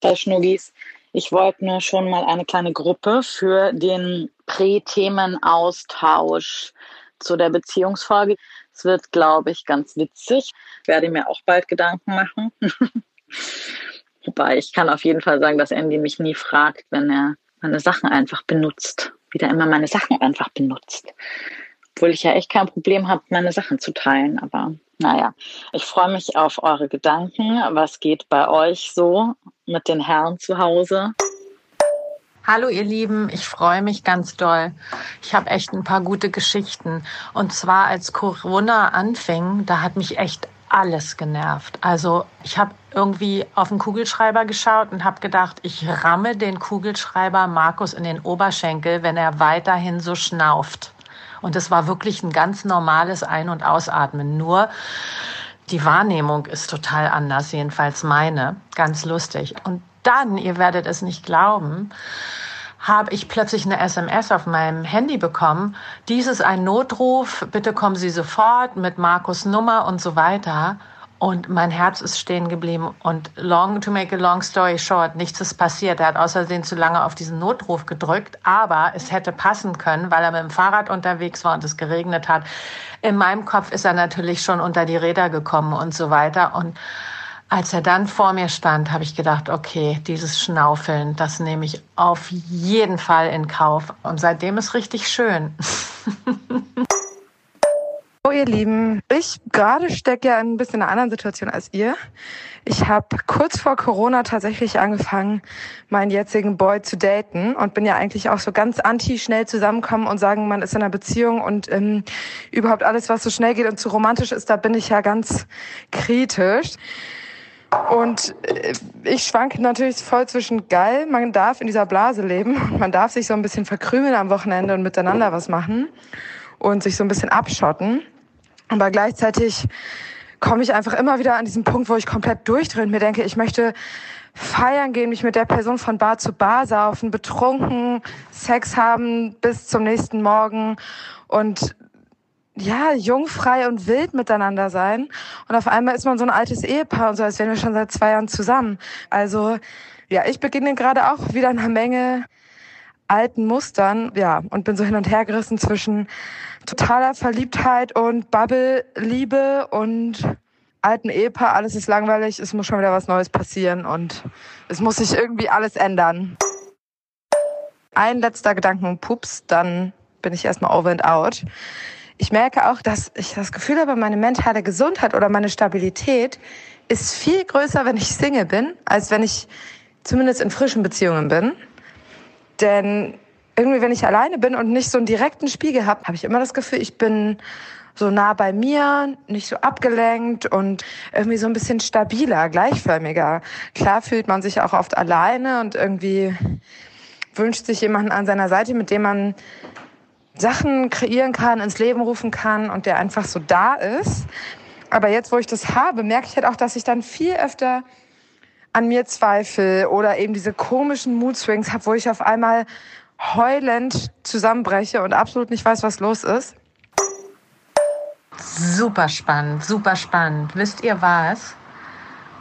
bei Schnuggis. Ich wollte nur schon mal eine kleine Gruppe für den Prä-Themen-Austausch zu der Beziehungsfolge. Es wird, glaube ich, ganz witzig. Ich werde mir auch bald Gedanken machen. Wobei ich kann auf jeden Fall sagen, dass Andy mich nie fragt, wenn er meine Sachen einfach benutzt. Wieder immer meine Sachen einfach benutzt. Obwohl ich ja echt kein Problem habe, meine Sachen zu teilen. Aber naja, ich freue mich auf eure Gedanken. Was geht bei euch so mit den Herren zu Hause? Hallo ihr Lieben, ich freue mich ganz doll. Ich habe echt ein paar gute Geschichten. Und zwar als Corona anfing, da hat mich echt alles genervt. Also ich habe irgendwie auf den Kugelschreiber geschaut und habe gedacht, ich ramme den Kugelschreiber Markus in den Oberschenkel, wenn er weiterhin so schnauft. Und es war wirklich ein ganz normales Ein- und Ausatmen. Nur die Wahrnehmung ist total anders, jedenfalls meine. Ganz lustig. Und dann, ihr werdet es nicht glauben, habe ich plötzlich eine SMS auf meinem Handy bekommen. Dies ist ein Notruf, bitte kommen Sie sofort mit Markus Nummer und so weiter. Und mein Herz ist stehen geblieben. Und long, to make a long story short, nichts ist passiert. Er hat außerdem zu lange auf diesen Notruf gedrückt. Aber es hätte passen können, weil er mit dem Fahrrad unterwegs war und es geregnet hat. In meinem Kopf ist er natürlich schon unter die Räder gekommen und so weiter. Und als er dann vor mir stand, habe ich gedacht, okay, dieses Schnaufeln, das nehme ich auf jeden Fall in Kauf. Und seitdem ist richtig schön. Oh, ihr Lieben, ich gerade stecke ja in ein bisschen einer anderen Situation als ihr. Ich habe kurz vor Corona tatsächlich angefangen, meinen jetzigen Boy zu daten und bin ja eigentlich auch so ganz anti schnell zusammenkommen und sagen, man ist in einer Beziehung und ähm, überhaupt alles, was so schnell geht und zu romantisch ist, da bin ich ja ganz kritisch. Und äh, ich schwanke natürlich voll zwischen geil, man darf in dieser Blase leben, man darf sich so ein bisschen verkrümeln am Wochenende und miteinander was machen und sich so ein bisschen abschotten. Aber gleichzeitig komme ich einfach immer wieder an diesen Punkt, wo ich komplett durchdrehe und mir denke, ich möchte feiern gehen, mich mit der Person von Bar zu Bar saufen, betrunken, Sex haben bis zum nächsten Morgen und ja, jungfrei und wild miteinander sein. Und auf einmal ist man so ein altes Ehepaar und so, als wären wir schon seit zwei Jahren zusammen. Also, ja, ich beginne gerade auch wieder einer Menge alten Mustern, ja, und bin so hin und her gerissen zwischen totaler Verliebtheit und Bubble-Liebe und alten Ehepaar. Alles ist langweilig, es muss schon wieder was Neues passieren und es muss sich irgendwie alles ändern. Ein letzter Gedanken, Pups, dann bin ich erstmal over and out ich merke auch, dass ich das Gefühl habe, meine mentale Gesundheit oder meine Stabilität ist viel größer, wenn ich Single bin, als wenn ich zumindest in frischen Beziehungen bin. Denn irgendwie, wenn ich alleine bin und nicht so einen direkten Spiegel habe, habe ich immer das Gefühl, ich bin so nah bei mir, nicht so abgelenkt und irgendwie so ein bisschen stabiler, gleichförmiger. Klar fühlt man sich auch oft alleine und irgendwie wünscht sich jemanden an seiner Seite, mit dem man Sachen kreieren kann, ins Leben rufen kann und der einfach so da ist. Aber jetzt, wo ich das habe, merke ich halt auch, dass ich dann viel öfter an mir zweifle oder eben diese komischen Mood Swings habe, wo ich auf einmal heulend zusammenbreche und absolut nicht weiß, was los ist. Super spannend, super spannend. Wisst ihr was?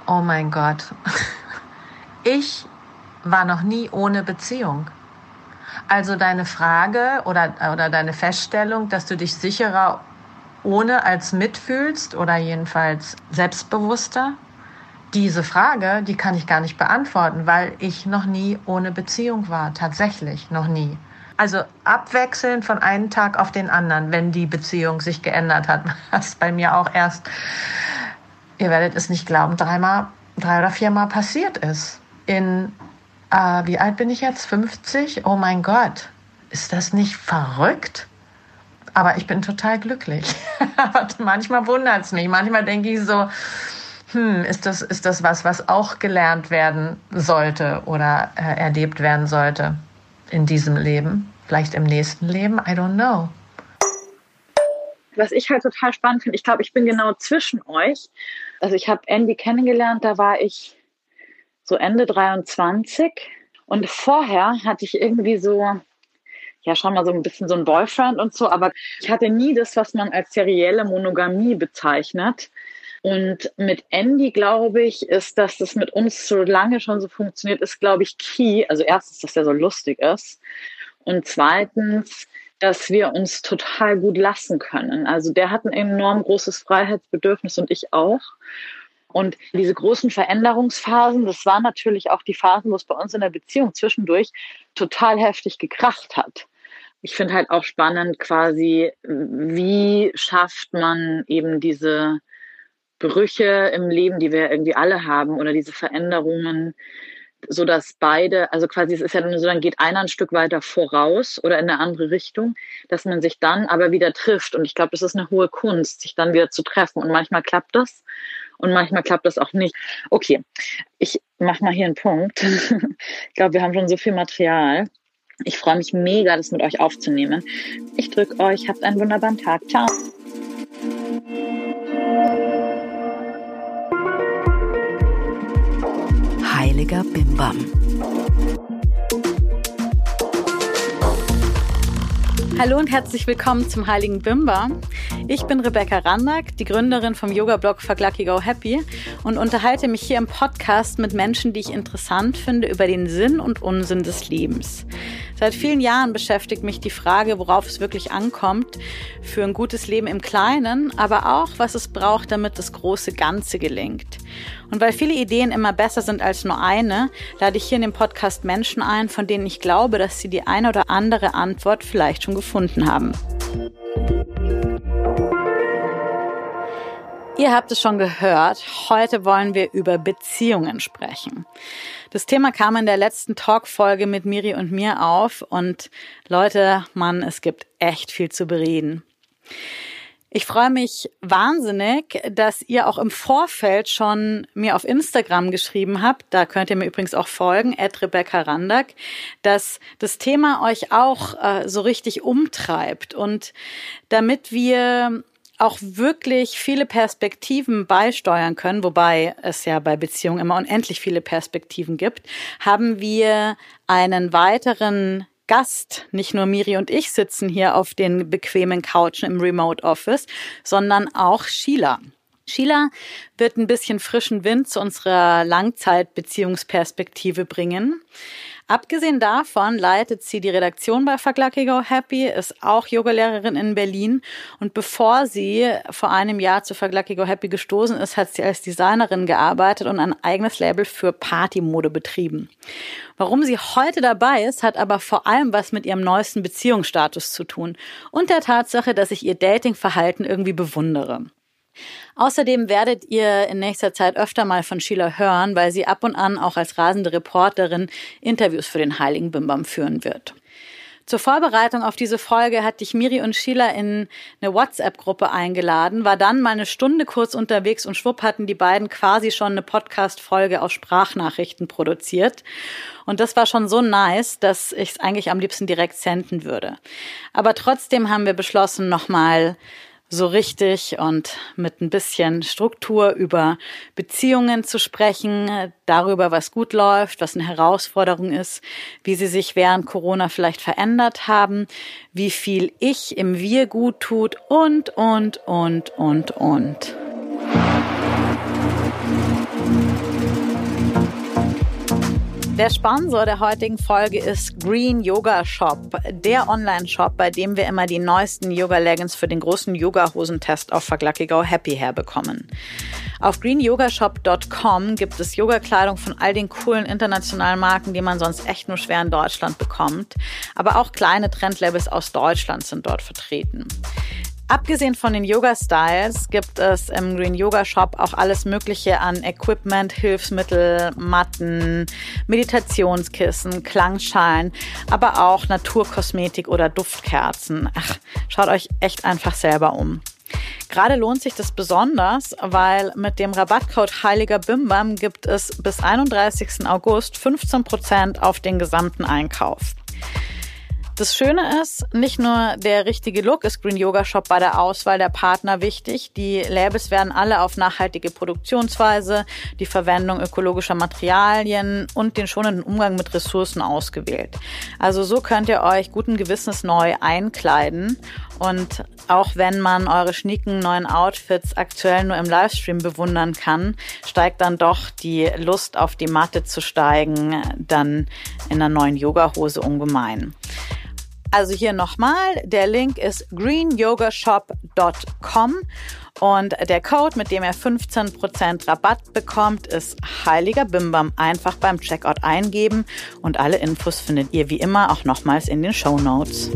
Oh mein Gott. Ich war noch nie ohne Beziehung. Also deine Frage oder, oder deine Feststellung, dass du dich sicherer ohne als mitfühlst oder jedenfalls selbstbewusster, diese Frage, die kann ich gar nicht beantworten, weil ich noch nie ohne Beziehung war, tatsächlich noch nie. Also abwechselnd von einem Tag auf den anderen, wenn die Beziehung sich geändert hat, was bei mir auch erst, ihr werdet es nicht glauben, dreimal, drei oder viermal passiert ist. In äh, wie alt bin ich jetzt? 50? Oh mein Gott, ist das nicht verrückt? Aber ich bin total glücklich. manchmal wundert es mich. Manchmal denke ich so, hm, ist das, ist das was, was auch gelernt werden sollte oder äh, erlebt werden sollte in diesem Leben? Vielleicht im nächsten Leben? I don't know. Was ich halt total spannend finde, ich glaube, ich bin genau zwischen euch. Also ich habe Andy kennengelernt, da war ich so Ende 23. Und vorher hatte ich irgendwie so, ja, schon mal so ein bisschen so ein Boyfriend und so, aber ich hatte nie das, was man als serielle Monogamie bezeichnet. Und mit Andy, glaube ich, ist, dass das mit uns so lange schon so funktioniert, ist, glaube ich, key. Also erstens, dass er so lustig ist. Und zweitens, dass wir uns total gut lassen können. Also der hat ein enorm großes Freiheitsbedürfnis und ich auch. Und diese großen Veränderungsphasen, das waren natürlich auch die Phasen, wo es bei uns in der Beziehung zwischendurch total heftig gekracht hat. Ich finde halt auch spannend quasi, wie schafft man eben diese Brüche im Leben, die wir irgendwie alle haben oder diese Veränderungen, so dass beide, also quasi es ist ja so, dann geht einer ein Stück weiter voraus oder in eine andere Richtung, dass man sich dann aber wieder trifft. Und ich glaube, das ist eine hohe Kunst, sich dann wieder zu treffen. Und manchmal klappt das und manchmal klappt das auch nicht. Okay, ich mache mal hier einen Punkt. ich glaube, wir haben schon so viel Material. Ich freue mich mega, das mit euch aufzunehmen. Ich drücke euch, habt einen wunderbaren Tag. Ciao. Heiliger Bimbam. Hallo und herzlich willkommen zum Heiligen Bimba. Ich bin Rebecca Randack, die Gründerin vom Yoga-Blog Fuck Lucky Go Happy und unterhalte mich hier im Podcast mit Menschen, die ich interessant finde, über den Sinn und Unsinn des Lebens. Seit vielen Jahren beschäftigt mich die Frage, worauf es wirklich ankommt für ein gutes Leben im Kleinen, aber auch, was es braucht, damit das große Ganze gelingt. Und weil viele Ideen immer besser sind als nur eine, lade ich hier in dem Podcast Menschen ein, von denen ich glaube, dass sie die eine oder andere Antwort vielleicht schon gefunden haben. Ihr habt es schon gehört, heute wollen wir über Beziehungen sprechen. Das Thema kam in der letzten Talk-Folge mit Miri und mir auf und Leute, Mann, es gibt echt viel zu bereden. Ich freue mich wahnsinnig, dass ihr auch im Vorfeld schon mir auf Instagram geschrieben habt. Da könnt ihr mir übrigens auch folgen, at Rebecca Randack, dass das Thema euch auch äh, so richtig umtreibt. Und damit wir auch wirklich viele Perspektiven beisteuern können, wobei es ja bei Beziehungen immer unendlich viele Perspektiven gibt, haben wir einen weiteren Gast, nicht nur Miri und ich sitzen hier auf den bequemen Couchen im Remote Office, sondern auch Sheila. Sheila wird ein bisschen frischen Wind zu unserer Langzeitbeziehungsperspektive bringen. Abgesehen davon leitet sie die Redaktion bei Lucky Go Happy, ist auch Yogalehrerin in Berlin und bevor sie vor einem Jahr zu Lucky Go Happy gestoßen ist, hat sie als Designerin gearbeitet und ein eigenes Label für Partymode betrieben. Warum sie heute dabei ist, hat aber vor allem was mit ihrem neuesten Beziehungsstatus zu tun und der Tatsache, dass ich ihr Datingverhalten irgendwie bewundere. Außerdem werdet ihr in nächster Zeit öfter mal von Sheila hören, weil sie ab und an auch als rasende Reporterin Interviews für den Heiligen Bimbam führen wird. Zur Vorbereitung auf diese Folge hatte ich Miri und Sheila in eine WhatsApp-Gruppe eingeladen, war dann mal eine Stunde kurz unterwegs und schwupp hatten die beiden quasi schon eine Podcast-Folge aus Sprachnachrichten produziert. Und das war schon so nice, dass ich es eigentlich am liebsten direkt senden würde. Aber trotzdem haben wir beschlossen, nochmal so richtig und mit ein bisschen Struktur über Beziehungen zu sprechen, darüber, was gut läuft, was eine Herausforderung ist, wie sie sich während Corona vielleicht verändert haben, wie viel ich im Wir gut tut und, und, und, und, und. Der Sponsor der heutigen Folge ist Green Yoga Shop, der Online-Shop, bei dem wir immer die neuesten Yoga-Leggings für den großen Yoga-Hosentest auf Verglackigau Happy herbekommen. Auf greenyogashop.com gibt es Yoga-Kleidung von all den coolen internationalen Marken, die man sonst echt nur schwer in Deutschland bekommt. Aber auch kleine Trendlabels aus Deutschland sind dort vertreten. Abgesehen von den Yoga-Styles gibt es im Green Yoga Shop auch alles Mögliche an Equipment, Hilfsmittel, Matten, Meditationskissen, Klangschalen, aber auch Naturkosmetik oder Duftkerzen. Ach, schaut euch echt einfach selber um. Gerade lohnt sich das besonders, weil mit dem Rabattcode Heiliger Bimbam gibt es bis 31. August 15% auf den gesamten Einkauf. Das Schöne ist, nicht nur der richtige Look ist Green Yoga Shop bei der Auswahl der Partner wichtig. Die Labels werden alle auf nachhaltige Produktionsweise, die Verwendung ökologischer Materialien und den schonenden Umgang mit Ressourcen ausgewählt. Also so könnt ihr euch guten Gewissens neu einkleiden und auch wenn man eure schnieken neuen Outfits aktuell nur im Livestream bewundern kann, steigt dann doch die Lust auf die Matte zu steigen dann in einer neuen Yogahose ungemein. Also hier nochmal, der Link ist greenyogashop.com und der Code, mit dem ihr 15% Rabatt bekommt, ist Heiliger Bimbam. Einfach beim Checkout eingeben und alle Infos findet ihr wie immer auch nochmals in den Show Notes.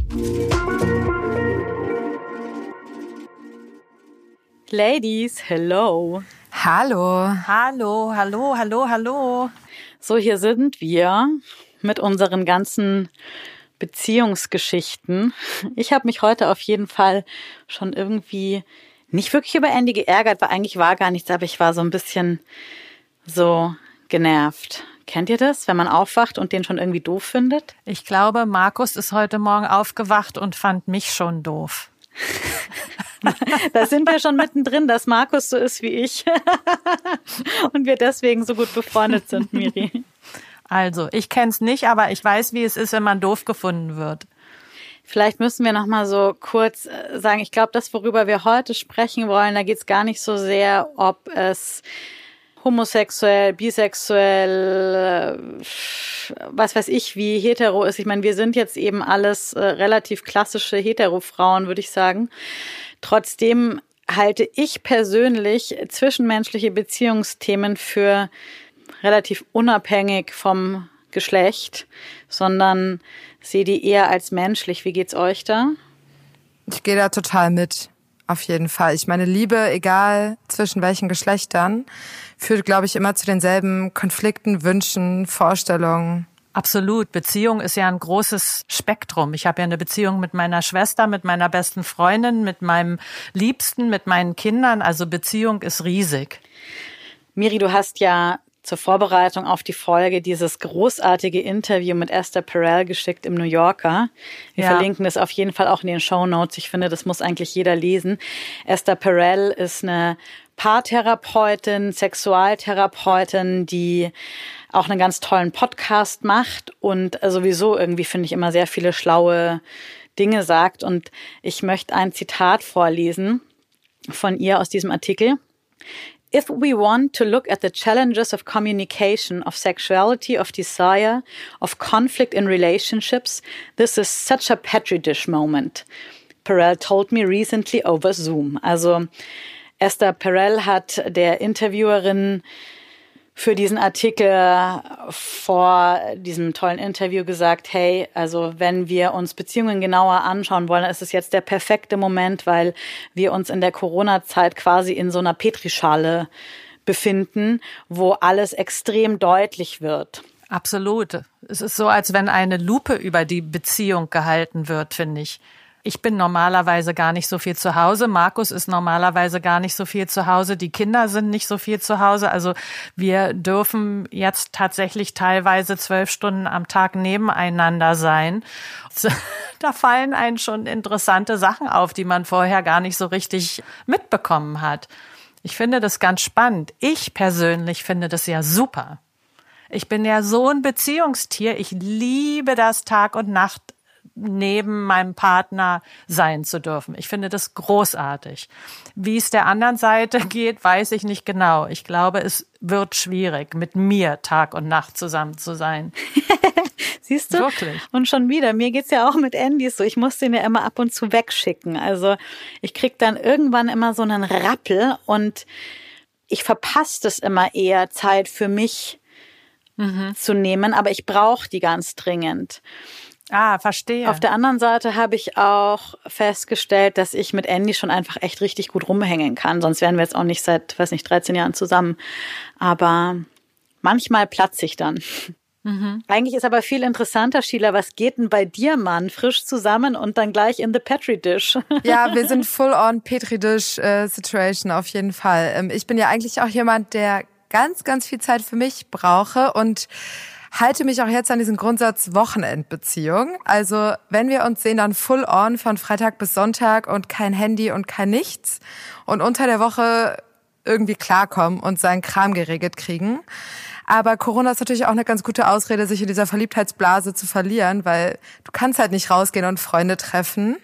Ladies, hello. Hallo. Hallo, hallo, hallo, hallo. So, hier sind wir mit unseren ganzen Beziehungsgeschichten. Ich habe mich heute auf jeden Fall schon irgendwie nicht wirklich über Andy geärgert, weil eigentlich war gar nichts, aber ich war so ein bisschen so genervt. Kennt ihr das, wenn man aufwacht und den schon irgendwie doof findet? Ich glaube, Markus ist heute Morgen aufgewacht und fand mich schon doof. da sind wir schon mittendrin, dass Markus so ist wie ich und wir deswegen so gut befreundet sind, Miri. Also, ich kenne es nicht, aber ich weiß, wie es ist, wenn man doof gefunden wird. Vielleicht müssen wir noch mal so kurz äh, sagen, ich glaube, das, worüber wir heute sprechen wollen, da geht es gar nicht so sehr, ob es homosexuell, bisexuell, äh, was weiß ich, wie hetero ist. Ich meine, wir sind jetzt eben alles äh, relativ klassische hetero-Frauen, würde ich sagen. Trotzdem halte ich persönlich zwischenmenschliche Beziehungsthemen für relativ unabhängig vom Geschlecht, sondern sehe die eher als menschlich. Wie geht's euch da? Ich gehe da total mit. Auf jeden Fall. Ich meine, Liebe, egal zwischen welchen Geschlechtern, führt, glaube ich, immer zu denselben Konflikten, Wünschen, Vorstellungen. Absolut. Beziehung ist ja ein großes Spektrum. Ich habe ja eine Beziehung mit meiner Schwester, mit meiner besten Freundin, mit meinem Liebsten, mit meinen Kindern. Also Beziehung ist riesig. Miri, du hast ja zur Vorbereitung auf die Folge dieses großartige Interview mit Esther Perel geschickt im New Yorker. Wir ja. verlinken das auf jeden Fall auch in den Show Notes. Ich finde, das muss eigentlich jeder lesen. Esther Perel ist eine Paartherapeutin, Sexualtherapeutin, die auch einen ganz tollen Podcast macht und sowieso irgendwie finde ich immer sehr viele schlaue Dinge sagt. Und ich möchte ein Zitat vorlesen von ihr aus diesem Artikel. If we want to look at the challenges of communication, of sexuality, of desire, of conflict in relationships, this is such a petri dish moment. Perel told me recently over Zoom. Also Esther Perel hat der Interviewerin für diesen Artikel vor diesem tollen Interview gesagt, hey, also wenn wir uns Beziehungen genauer anschauen wollen, ist es jetzt der perfekte Moment, weil wir uns in der Corona-Zeit quasi in so einer Petrischale befinden, wo alles extrem deutlich wird. Absolut. Es ist so, als wenn eine Lupe über die Beziehung gehalten wird, finde ich. Ich bin normalerweise gar nicht so viel zu Hause. Markus ist normalerweise gar nicht so viel zu Hause. Die Kinder sind nicht so viel zu Hause. Also wir dürfen jetzt tatsächlich teilweise zwölf Stunden am Tag nebeneinander sein. Da fallen einen schon interessante Sachen auf, die man vorher gar nicht so richtig mitbekommen hat. Ich finde das ganz spannend. Ich persönlich finde das ja super. Ich bin ja so ein Beziehungstier. Ich liebe das Tag und Nacht neben meinem Partner sein zu dürfen. Ich finde das großartig. Wie es der anderen Seite geht, weiß ich nicht genau. Ich glaube, es wird schwierig, mit mir Tag und Nacht zusammen zu sein. Siehst du? Wirklich. Und schon wieder, mir geht's ja auch mit Andy so. Ich muss den ja immer ab und zu wegschicken. Also ich krieg dann irgendwann immer so einen Rappel und ich verpasse das immer eher, Zeit für mich mhm. zu nehmen, aber ich brauche die ganz dringend. Ah, verstehe. Auf der anderen Seite habe ich auch festgestellt, dass ich mit Andy schon einfach echt richtig gut rumhängen kann. Sonst wären wir jetzt auch nicht seit, weiß nicht, 13 Jahren zusammen. Aber manchmal platze ich dann. Mhm. Eigentlich ist aber viel interessanter, Sheila, was geht denn bei dir, Mann? Frisch zusammen und dann gleich in the Petri Dish. Ja, wir sind full on Petri Dish äh, Situation auf jeden Fall. Ähm, ich bin ja eigentlich auch jemand, der ganz, ganz viel Zeit für mich brauche und halte mich auch jetzt an diesen Grundsatz Wochenendbeziehung. Also wenn wir uns sehen, dann full on von Freitag bis Sonntag und kein Handy und kein nichts. Und unter der Woche irgendwie klarkommen und seinen Kram geregelt kriegen. Aber Corona ist natürlich auch eine ganz gute Ausrede, sich in dieser Verliebtheitsblase zu verlieren, weil du kannst halt nicht rausgehen und Freunde treffen.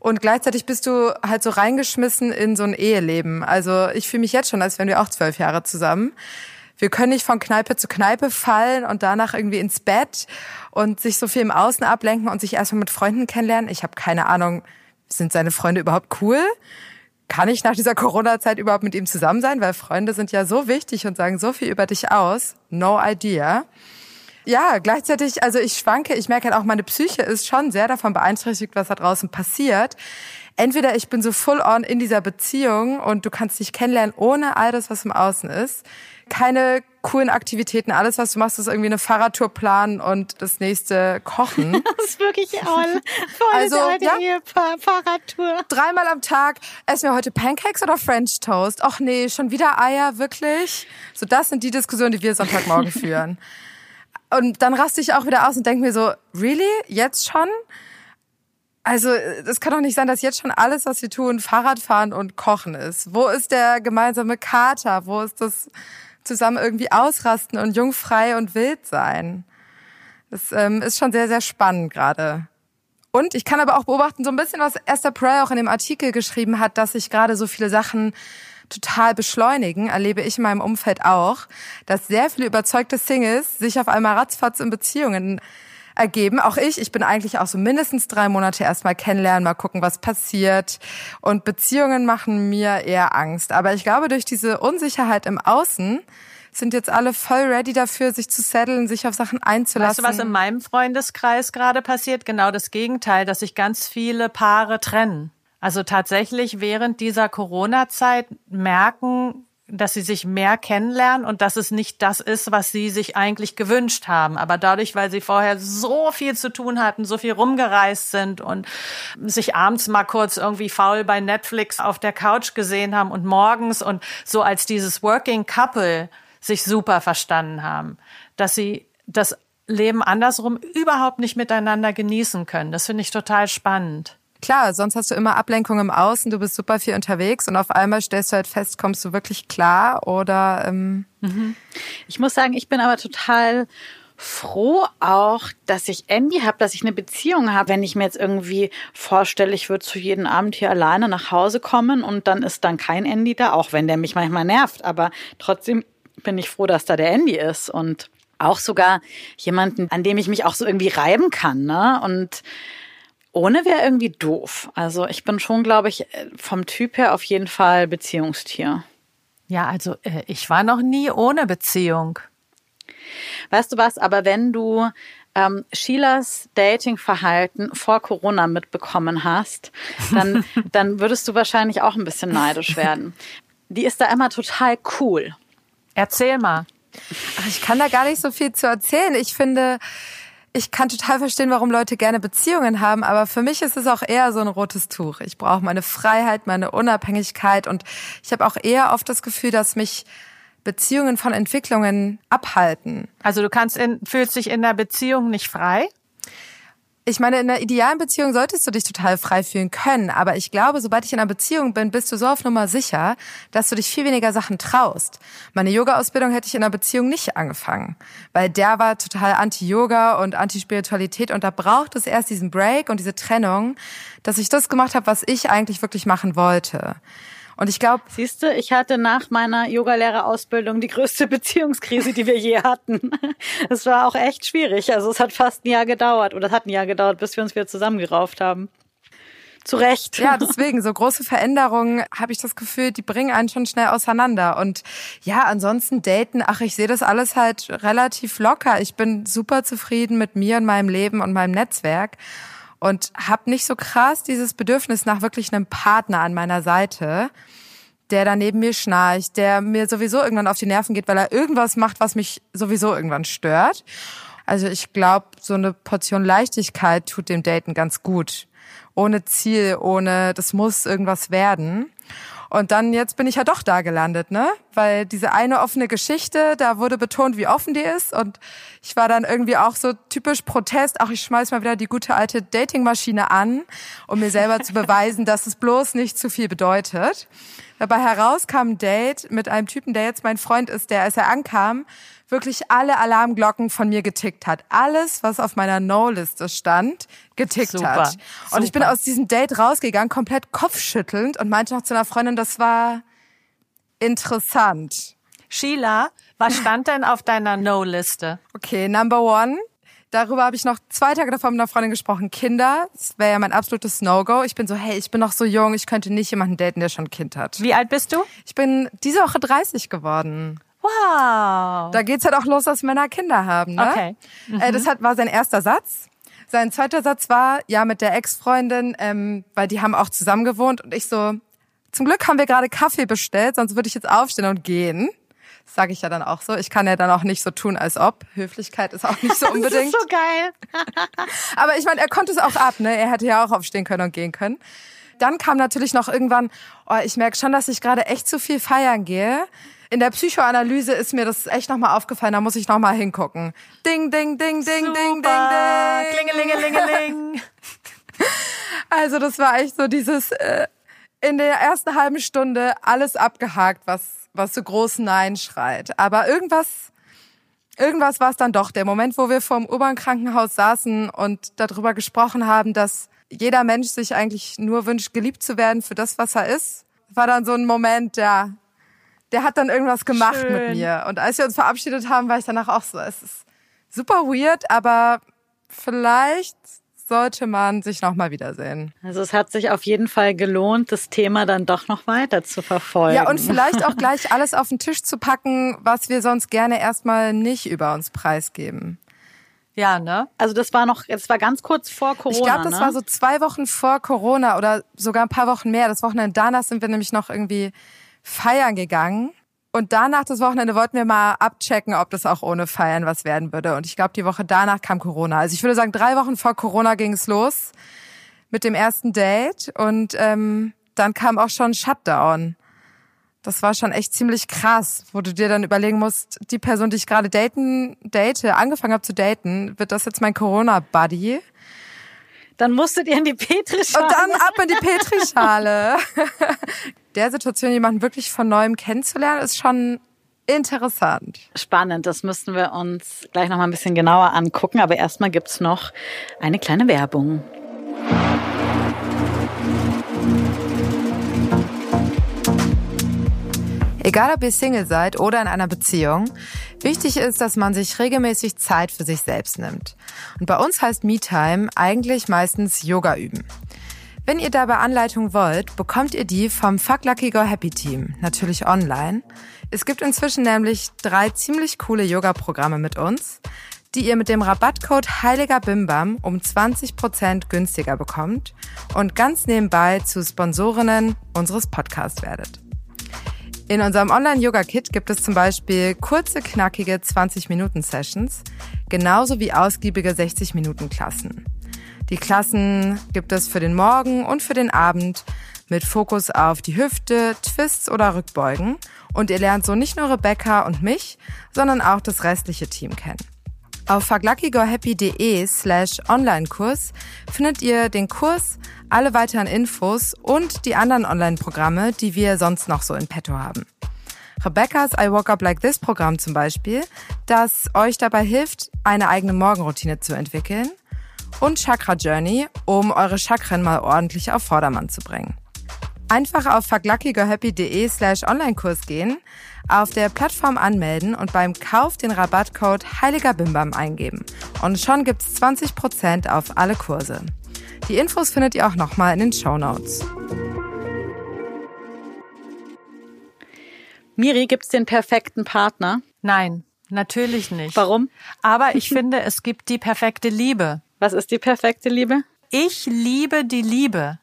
Und gleichzeitig bist du halt so reingeschmissen in so ein Eheleben. Also ich fühle mich jetzt schon, als wären wir auch zwölf Jahre zusammen. Wir können nicht von Kneipe zu Kneipe fallen und danach irgendwie ins Bett und sich so viel im Außen ablenken und sich erstmal mit Freunden kennenlernen. Ich habe keine Ahnung, sind seine Freunde überhaupt cool? Kann ich nach dieser Corona-Zeit überhaupt mit ihm zusammen sein? Weil Freunde sind ja so wichtig und sagen so viel über dich aus. No idea. Ja, gleichzeitig, also ich schwanke, ich merke halt auch, meine Psyche ist schon sehr davon beeinträchtigt, was da draußen passiert. Entweder ich bin so full on in dieser Beziehung und du kannst dich kennenlernen ohne all das, was im Außen ist keine coolen Aktivitäten. Alles, was du machst, ist irgendwie eine Fahrradtour planen und das nächste kochen. das ist wirklich all. Voll also, ja, Ehepaar, Fahrradtour. Dreimal am Tag. Essen wir heute Pancakes oder French Toast? Ach nee, schon wieder Eier, wirklich? So, das sind die Diskussionen, die wir Sonntagmorgen führen. Und dann raste ich auch wieder aus und denke mir so, really? Jetzt schon? Also, es kann doch nicht sein, dass jetzt schon alles, was wir tun, Fahrradfahren und Kochen ist. Wo ist der gemeinsame Kater? Wo ist das zusammen irgendwie ausrasten und jungfrei und wild sein. Das ähm, ist schon sehr, sehr spannend gerade. Und ich kann aber auch beobachten, so ein bisschen, was Esther Pryor auch in dem Artikel geschrieben hat, dass sich gerade so viele Sachen total beschleunigen, erlebe ich in meinem Umfeld auch, dass sehr viele überzeugte Singles sich auf einmal ratzfatz in Beziehungen ergeben. Auch ich, ich bin eigentlich auch so mindestens drei Monate erstmal kennenlernen, mal gucken, was passiert. Und Beziehungen machen mir eher Angst. Aber ich glaube, durch diese Unsicherheit im Außen sind jetzt alle voll ready dafür, sich zu setteln, sich auf Sachen einzulassen. Weißt du, was in meinem Freundeskreis gerade passiert? Genau das Gegenteil, dass sich ganz viele Paare trennen. Also tatsächlich während dieser Corona-Zeit merken dass sie sich mehr kennenlernen und dass es nicht das ist, was sie sich eigentlich gewünscht haben. Aber dadurch, weil sie vorher so viel zu tun hatten, so viel rumgereist sind und sich abends mal kurz irgendwie faul bei Netflix auf der Couch gesehen haben und morgens und so als dieses Working Couple sich super verstanden haben, dass sie das Leben andersrum überhaupt nicht miteinander genießen können. Das finde ich total spannend. Klar, sonst hast du immer Ablenkung im Außen, du bist super viel unterwegs und auf einmal stellst du halt fest, kommst du wirklich klar oder ähm mhm. Ich muss sagen, ich bin aber total froh auch, dass ich Andy habe, dass ich eine Beziehung habe. Wenn ich mir jetzt irgendwie vorstelle, ich würde zu jedem Abend hier alleine nach Hause kommen und dann ist dann kein Andy da, auch wenn der mich manchmal nervt, aber trotzdem bin ich froh, dass da der Andy ist und auch sogar jemanden, an dem ich mich auch so irgendwie reiben kann, ne? Und ohne wäre irgendwie doof. Also ich bin schon, glaube ich, vom Typ her auf jeden Fall Beziehungstier. Ja, also äh, ich war noch nie ohne Beziehung. Weißt du was, aber wenn du ähm, Sheilas Datingverhalten vor Corona mitbekommen hast, dann, dann würdest du wahrscheinlich auch ein bisschen neidisch werden. Die ist da immer total cool. Erzähl mal. Ach, ich kann da gar nicht so viel zu erzählen. Ich finde, ich kann total verstehen, warum Leute gerne Beziehungen haben, aber für mich ist es auch eher so ein rotes Tuch. Ich brauche meine Freiheit, meine Unabhängigkeit und ich habe auch eher oft das Gefühl, dass mich Beziehungen von Entwicklungen abhalten. Also du kannst in, fühlst dich in der Beziehung nicht frei? Ich meine, in einer idealen Beziehung solltest du dich total frei fühlen können. Aber ich glaube, sobald ich in einer Beziehung bin, bist du so auf Nummer sicher, dass du dich viel weniger Sachen traust. Meine Yoga-Ausbildung hätte ich in einer Beziehung nicht angefangen, weil der war total anti-Yoga und anti-Spiritualität und da braucht es erst diesen Break und diese Trennung, dass ich das gemacht habe, was ich eigentlich wirklich machen wollte. Und ich glaube, siehst du, ich hatte nach meiner Yogalehrerausbildung die größte Beziehungskrise, die wir je hatten. Es war auch echt schwierig. Also es hat fast ein Jahr gedauert oder es hat ein Jahr gedauert, bis wir uns wieder zusammengerauft haben. Zu Recht. Ja, deswegen, so große Veränderungen habe ich das Gefühl, die bringen einen schon schnell auseinander. Und ja, ansonsten daten, ach, ich sehe das alles halt relativ locker. Ich bin super zufrieden mit mir und meinem Leben und meinem Netzwerk und habe nicht so krass dieses Bedürfnis nach wirklich einem Partner an meiner Seite, der da neben mir schnarcht, der mir sowieso irgendwann auf die Nerven geht, weil er irgendwas macht, was mich sowieso irgendwann stört. Also ich glaube, so eine Portion Leichtigkeit tut dem Daten ganz gut. Ohne Ziel, ohne, das muss irgendwas werden. Und dann jetzt bin ich ja doch da gelandet, ne? Weil diese eine offene Geschichte, da wurde betont, wie offen die ist. Und ich war dann irgendwie auch so typisch Protest. Ach, ich schmeiß mal wieder die gute alte Datingmaschine an, um mir selber zu beweisen, dass es bloß nicht zu viel bedeutet. Dabei heraus kam ein Date mit einem Typen, der jetzt mein Freund ist, der, als er ankam, wirklich alle Alarmglocken von mir getickt hat. Alles, was auf meiner No-Liste stand, getickt Super, hat. Und ich bin super. aus diesem Date rausgegangen, komplett kopfschüttelnd und meinte noch zu einer Freundin, das war interessant. Sheila, was stand denn auf deiner No-Liste? Okay, number one. Darüber habe ich noch zwei Tage davor mit einer Freundin gesprochen. Kinder, das wäre ja mein absolutes No-Go. Ich bin so, hey, ich bin noch so jung, ich könnte nicht jemanden daten, der schon ein Kind hat. Wie alt bist du? Ich bin diese Woche 30 geworden. Wow. Da geht's halt auch los, dass Männer Kinder haben. Ne? Okay. Äh, das hat, war sein erster Satz. Sein zweiter Satz war, ja, mit der Ex-Freundin, ähm, weil die haben auch zusammen gewohnt. Und ich so, zum Glück haben wir gerade Kaffee bestellt, sonst würde ich jetzt aufstehen und gehen. Das sage ich ja dann auch so. Ich kann ja dann auch nicht so tun, als ob. Höflichkeit ist auch nicht so Das unbedingt. ist so geil. Aber ich meine, er konnte es auch ab, ne? Er hätte ja auch aufstehen können und gehen können. Dann kam natürlich noch irgendwann, oh, ich merke schon, dass ich gerade echt zu viel feiern gehe. In der Psychoanalyse ist mir das echt nochmal aufgefallen, da muss ich nochmal hingucken. Ding, ding, ding, ding, ding, ding, Super. ding. Klingelingelingeling. Also das war echt so dieses äh, in der ersten halben Stunde alles abgehakt, was was so groß Nein schreit. Aber irgendwas irgendwas war es dann doch. Der Moment, wo wir vorm U-Bahn-Krankenhaus saßen und darüber gesprochen haben, dass jeder Mensch sich eigentlich nur wünscht, geliebt zu werden für das, was er ist, war dann so ein Moment, der der hat dann irgendwas gemacht Schön. mit mir. Und als wir uns verabschiedet haben, war ich danach auch so, es ist super weird, aber vielleicht sollte man sich noch mal wiedersehen. Also es hat sich auf jeden Fall gelohnt, das Thema dann doch noch weiter zu verfolgen. Ja, und vielleicht auch gleich alles auf den Tisch zu packen, was wir sonst gerne erstmal nicht über uns preisgeben. Ja, ne? Also das war noch, es war ganz kurz vor Corona. Ich glaube, das ne? war so zwei Wochen vor Corona oder sogar ein paar Wochen mehr. Das Wochenende danach sind wir nämlich noch irgendwie feiern gegangen. Und danach, das Wochenende, wollten wir mal abchecken, ob das auch ohne Feiern was werden würde. Und ich glaube, die Woche danach kam Corona. Also ich würde sagen, drei Wochen vor Corona ging es los mit dem ersten Date. Und ähm, dann kam auch schon Shutdown. Das war schon echt ziemlich krass, wo du dir dann überlegen musst, die Person, die ich gerade daten, date, angefangen habe zu daten, wird das jetzt mein Corona-Buddy? Dann musstet ihr in die Petrischale. Und dann ab in die Petrischale. Der Situation jemanden wirklich von neuem kennenzulernen, ist schon interessant. Spannend, das müssten wir uns gleich noch mal ein bisschen genauer angucken. Aber erstmal gibt's noch eine kleine Werbung. Egal ob ihr Single seid oder in einer Beziehung, wichtig ist, dass man sich regelmäßig Zeit für sich selbst nimmt. Und bei uns heißt MeTime eigentlich meistens Yoga üben. Wenn ihr dabei Anleitung wollt, bekommt ihr die vom Fuck Lucky Go Happy Team, natürlich online. Es gibt inzwischen nämlich drei ziemlich coole Yoga-Programme mit uns, die ihr mit dem Rabattcode Heiliger Bimbam um 20% günstiger bekommt und ganz nebenbei zu Sponsorinnen unseres Podcasts werdet. In unserem Online-Yoga-Kit gibt es zum Beispiel kurze, knackige 20-Minuten-Sessions, genauso wie ausgiebige 60-Minuten-Klassen. Die Klassen gibt es für den Morgen und für den Abend mit Fokus auf die Hüfte, Twists oder Rückbeugen. Und ihr lernt so nicht nur Rebecca und mich, sondern auch das restliche Team kennen. Auf fuckluckygohappy.de slash Online-Kurs findet ihr den Kurs, alle weiteren Infos und die anderen Online-Programme, die wir sonst noch so in petto haben. Rebecca's I Woke Up Like This Programm zum Beispiel, das euch dabei hilft, eine eigene Morgenroutine zu entwickeln und Chakra Journey, um eure Chakren mal ordentlich auf Vordermann zu bringen. Einfach auf fuckluckygohappy.de slash Online-Kurs gehen, auf der Plattform anmelden und beim Kauf den Rabattcode Heiliger Bimbam eingeben. Und schon gibt's 20% auf alle Kurse. Die Infos findet ihr auch nochmal in den Show Notes. Miri, gibt's den perfekten Partner? Nein, natürlich nicht. Warum? Aber ich finde, es gibt die perfekte Liebe. Was ist die perfekte Liebe? Ich liebe die Liebe.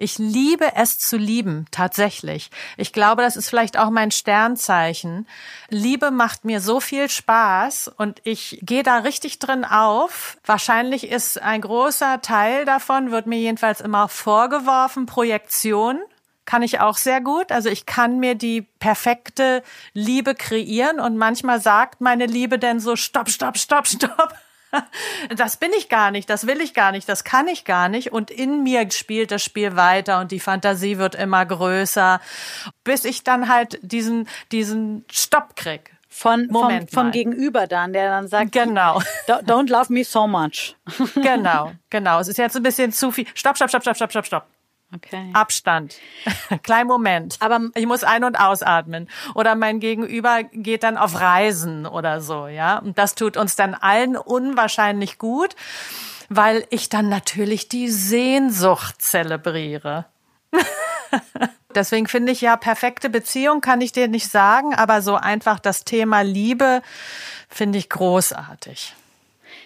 Ich liebe es zu lieben, tatsächlich. Ich glaube, das ist vielleicht auch mein Sternzeichen. Liebe macht mir so viel Spaß und ich gehe da richtig drin auf. Wahrscheinlich ist ein großer Teil davon, wird mir jedenfalls immer vorgeworfen, Projektion. kann ich auch sehr gut. Also ich kann mir die perfekte Liebe kreieren und manchmal sagt meine Liebe denn so, stopp, stopp, stopp, stopp. Das bin ich gar nicht, das will ich gar nicht, das kann ich gar nicht. Und in mir spielt das Spiel weiter und die Fantasie wird immer größer, bis ich dann halt diesen, diesen Stopp krieg. Von, Moment vom, vom Gegenüber dann, der dann sagt, genau. Don't love me so much. Genau, genau. Es ist jetzt ein bisschen zu viel. Stopp, stopp, stopp, stopp, stopp, stopp, stopp. Okay. Abstand. Klein Moment. Aber ich muss ein- und ausatmen. Oder mein Gegenüber geht dann auf Reisen oder so, ja. Und das tut uns dann allen unwahrscheinlich gut, weil ich dann natürlich die Sehnsucht zelebriere. Deswegen finde ich ja, perfekte Beziehung kann ich dir nicht sagen, aber so einfach das Thema Liebe finde ich großartig.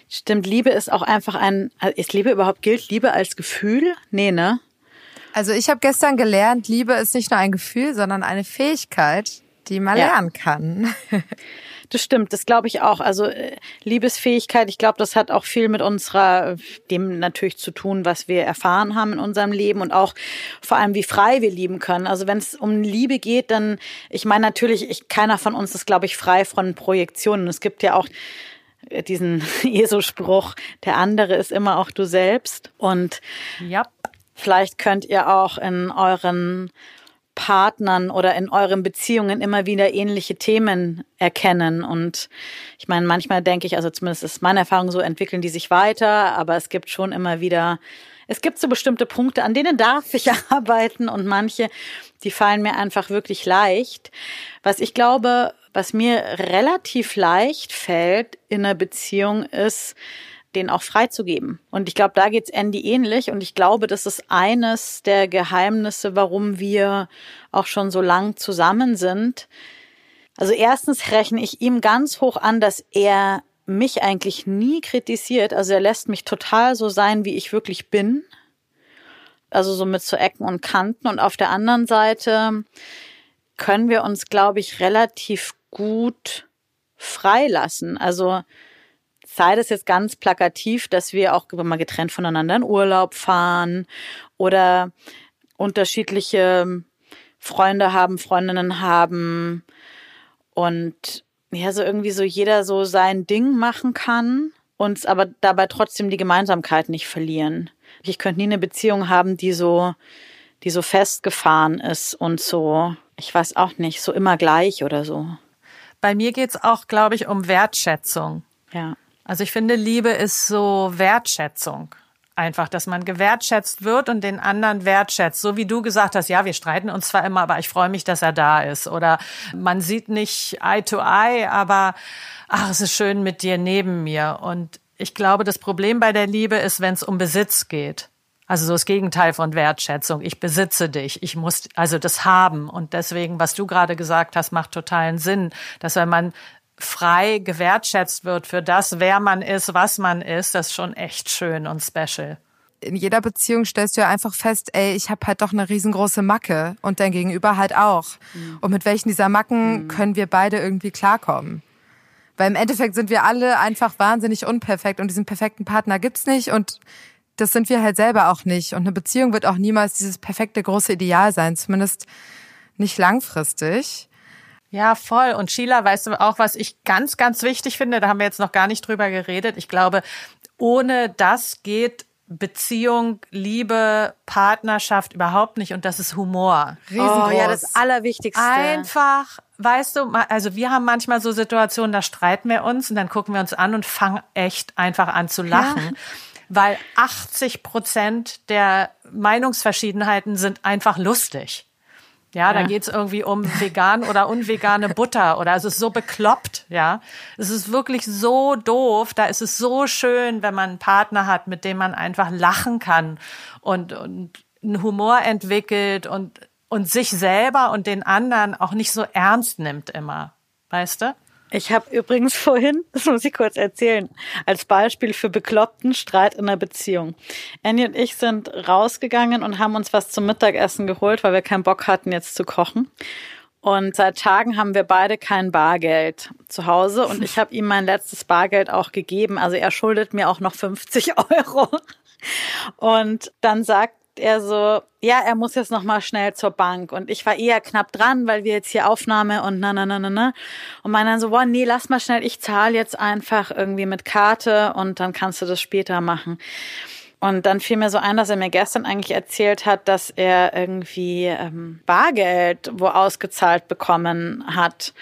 Stimmt, Liebe ist auch einfach ein, ist Liebe überhaupt gilt Liebe als Gefühl? Nee, ne? Also ich habe gestern gelernt, Liebe ist nicht nur ein Gefühl, sondern eine Fähigkeit, die man ja. lernen kann. Das stimmt, das glaube ich auch. Also äh, Liebesfähigkeit, ich glaube, das hat auch viel mit unserer, dem natürlich zu tun, was wir erfahren haben in unserem Leben und auch vor allem, wie frei wir lieben können. Also wenn es um Liebe geht, dann, ich meine natürlich, ich, keiner von uns ist, glaube ich, frei von Projektionen. Es gibt ja auch äh, diesen Jesu-Spruch, der andere ist immer auch du selbst. Und ja. Vielleicht könnt ihr auch in euren Partnern oder in euren Beziehungen immer wieder ähnliche Themen erkennen. Und ich meine, manchmal denke ich, also zumindest ist meine Erfahrung so, entwickeln die sich weiter, aber es gibt schon immer wieder, es gibt so bestimmte Punkte, an denen darf ich arbeiten und manche, die fallen mir einfach wirklich leicht. Was ich glaube, was mir relativ leicht fällt in einer Beziehung ist, den auch freizugeben. Und ich glaube, da geht's Andy ähnlich. Und ich glaube, das ist eines der Geheimnisse, warum wir auch schon so lang zusammen sind. Also erstens rechne ich ihm ganz hoch an, dass er mich eigentlich nie kritisiert. Also er lässt mich total so sein, wie ich wirklich bin. Also so mit so Ecken und Kanten. Und auf der anderen Seite können wir uns, glaube ich, relativ gut freilassen. Also sei das jetzt ganz plakativ, dass wir auch mal getrennt voneinander in Urlaub fahren oder unterschiedliche Freunde haben, Freundinnen haben und ja, so irgendwie so jeder so sein Ding machen kann, uns aber dabei trotzdem die Gemeinsamkeit nicht verlieren. Ich könnte nie eine Beziehung haben, die so, die so festgefahren ist und so, ich weiß auch nicht, so immer gleich oder so. Bei mir geht's auch, glaube ich, um Wertschätzung. Ja. Also ich finde, Liebe ist so Wertschätzung. Einfach, dass man gewertschätzt wird und den anderen wertschätzt. So wie du gesagt hast, ja, wir streiten uns zwar immer, aber ich freue mich, dass er da ist. Oder man sieht nicht Eye to Eye, aber ach, es ist schön mit dir neben mir. Und ich glaube, das Problem bei der Liebe ist, wenn es um Besitz geht. Also so das Gegenteil von Wertschätzung. Ich besitze dich. Ich muss also das haben. Und deswegen, was du gerade gesagt hast, macht totalen Sinn, dass wenn man frei gewertschätzt wird für das, wer man ist, was man ist, das ist schon echt schön und special. In jeder Beziehung stellst du ja einfach fest, ey, ich habe halt doch eine riesengroße Macke und dein Gegenüber halt auch. Mhm. Und mit welchen dieser Macken mhm. können wir beide irgendwie klarkommen? Weil im Endeffekt sind wir alle einfach wahnsinnig unperfekt und diesen perfekten Partner gibt's nicht und das sind wir halt selber auch nicht. Und eine Beziehung wird auch niemals dieses perfekte große Ideal sein, zumindest nicht langfristig. Ja, voll. Und Sheila, weißt du auch, was ich ganz, ganz wichtig finde? Da haben wir jetzt noch gar nicht drüber geredet. Ich glaube, ohne das geht Beziehung, Liebe, Partnerschaft überhaupt nicht. Und das ist Humor. Riesengroß. Oh, ja, das Allerwichtigste. Einfach, weißt du, also wir haben manchmal so Situationen, da streiten wir uns und dann gucken wir uns an und fangen echt einfach an zu lachen. Ja. Weil 80 Prozent der Meinungsverschiedenheiten sind einfach lustig. Ja, ja. da geht's irgendwie um vegan oder unvegane Butter oder es ist so bekloppt, ja. Es ist wirklich so doof. Da ist es so schön, wenn man einen Partner hat, mit dem man einfach lachen kann und, und einen Humor entwickelt und, und sich selber und den anderen auch nicht so ernst nimmt immer. Weißt du? Ich habe übrigens vorhin, das muss ich kurz erzählen, als Beispiel für bekloppten Streit in einer Beziehung. Annie und ich sind rausgegangen und haben uns was zum Mittagessen geholt, weil wir keinen Bock hatten, jetzt zu kochen. Und seit Tagen haben wir beide kein Bargeld zu Hause und ich habe ihm mein letztes Bargeld auch gegeben. Also er schuldet mir auch noch 50 Euro. Und dann sagt er so, ja, er muss jetzt noch mal schnell zur Bank und ich war eher knapp dran, weil wir jetzt hier Aufnahme und na na na na na und meine dann so, boah, nee, lass mal schnell, ich zahle jetzt einfach irgendwie mit Karte und dann kannst du das später machen. Und dann fiel mir so ein, dass er mir gestern eigentlich erzählt hat, dass er irgendwie ähm, Bargeld wo ausgezahlt bekommen hat.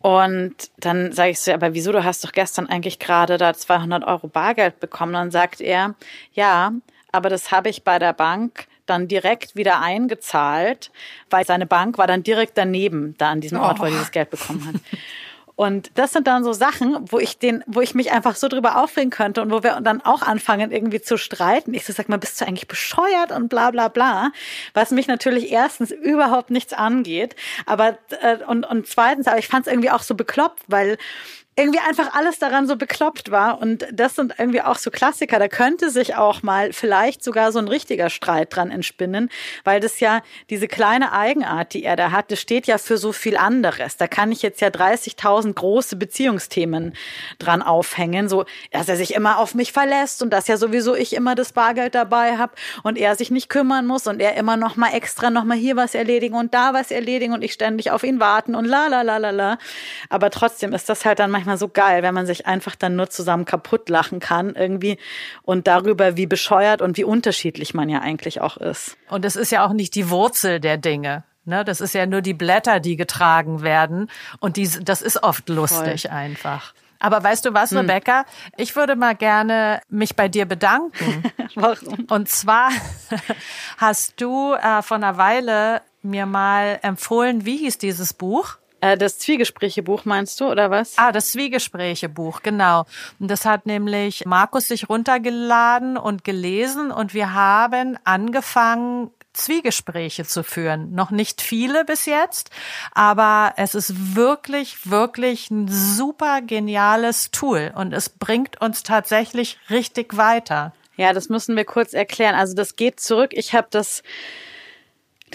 Und dann sage ich so, aber wieso, du hast doch gestern eigentlich gerade da 200 Euro Bargeld bekommen. Dann sagt er, ja, aber das habe ich bei der Bank dann direkt wieder eingezahlt, weil seine Bank war dann direkt daneben, da an diesem Ort, oh. wo er oh. dieses Geld bekommen hat. Und das sind dann so Sachen, wo ich den, wo ich mich einfach so drüber aufregen könnte und wo wir dann auch anfangen, irgendwie zu streiten. Ich so, sag mal, bist du eigentlich bescheuert und bla bla bla. Was mich natürlich erstens überhaupt nichts angeht. Aber äh, und, und zweitens, aber ich fand es irgendwie auch so bekloppt, weil irgendwie einfach alles daran so bekloppt war. Und das sind irgendwie auch so Klassiker. Da könnte sich auch mal vielleicht sogar so ein richtiger Streit dran entspinnen, weil das ja diese kleine Eigenart, die er da hat, das steht ja für so viel anderes. Da kann ich jetzt ja 30.000 große Beziehungsthemen dran aufhängen, so, dass er sich immer auf mich verlässt und dass ja sowieso ich immer das Bargeld dabei habe und er sich nicht kümmern muss und er immer noch mal extra noch mal hier was erledigen und da was erledigen und ich ständig auf ihn warten und la la la la la. Aber trotzdem ist das halt dann manchmal manchmal so geil, wenn man sich einfach dann nur zusammen kaputt lachen kann irgendwie und darüber, wie bescheuert und wie unterschiedlich man ja eigentlich auch ist. Und es ist ja auch nicht die Wurzel der Dinge. Ne, das ist ja nur die Blätter, die getragen werden. Und die, das ist oft lustig Voll. einfach. Aber weißt du was, hm. Rebecca? Ich würde mal gerne mich bei dir bedanken. Warum? Und zwar hast du äh, vor einer Weile mir mal empfohlen, wie hieß dieses Buch? Äh, das Zwiegespräche-Buch meinst du, oder was? Ah, das Zwiegespräche-Buch, genau. Und das hat nämlich Markus sich runtergeladen und gelesen und wir haben angefangen, Zwiegespräche zu führen. Noch nicht viele bis jetzt, aber es ist wirklich, wirklich ein super geniales Tool und es bringt uns tatsächlich richtig weiter. Ja, das müssen wir kurz erklären. Also das geht zurück. Ich habe das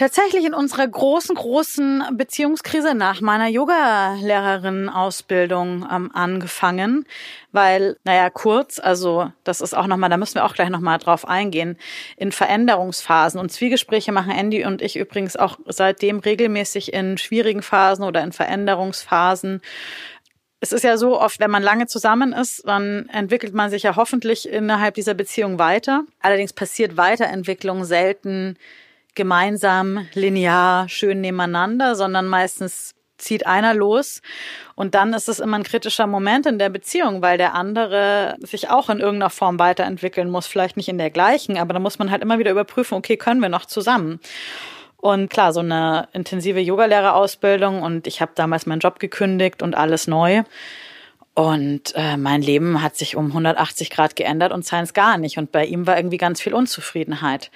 tatsächlich in unserer großen, großen Beziehungskrise nach meiner Yoga-Lehrerin-Ausbildung ähm, angefangen, weil, naja, kurz, also das ist auch nochmal, da müssen wir auch gleich nochmal drauf eingehen, in Veränderungsphasen. Und Zwiegespräche machen Andy und ich übrigens auch seitdem regelmäßig in schwierigen Phasen oder in Veränderungsphasen. Es ist ja so oft, wenn man lange zusammen ist, dann entwickelt man sich ja hoffentlich innerhalb dieser Beziehung weiter. Allerdings passiert Weiterentwicklung selten gemeinsam linear schön nebeneinander, sondern meistens zieht einer los und dann ist es immer ein kritischer Moment in der Beziehung, weil der andere sich auch in irgendeiner Form weiterentwickeln muss, vielleicht nicht in der gleichen, aber da muss man halt immer wieder überprüfen, okay, können wir noch zusammen? Und klar, so eine intensive Yogalehrerausbildung und ich habe damals meinen Job gekündigt und alles neu. Und äh, mein Leben hat sich um 180 Grad geändert und Science gar nicht. Und bei ihm war irgendwie ganz viel Unzufriedenheit.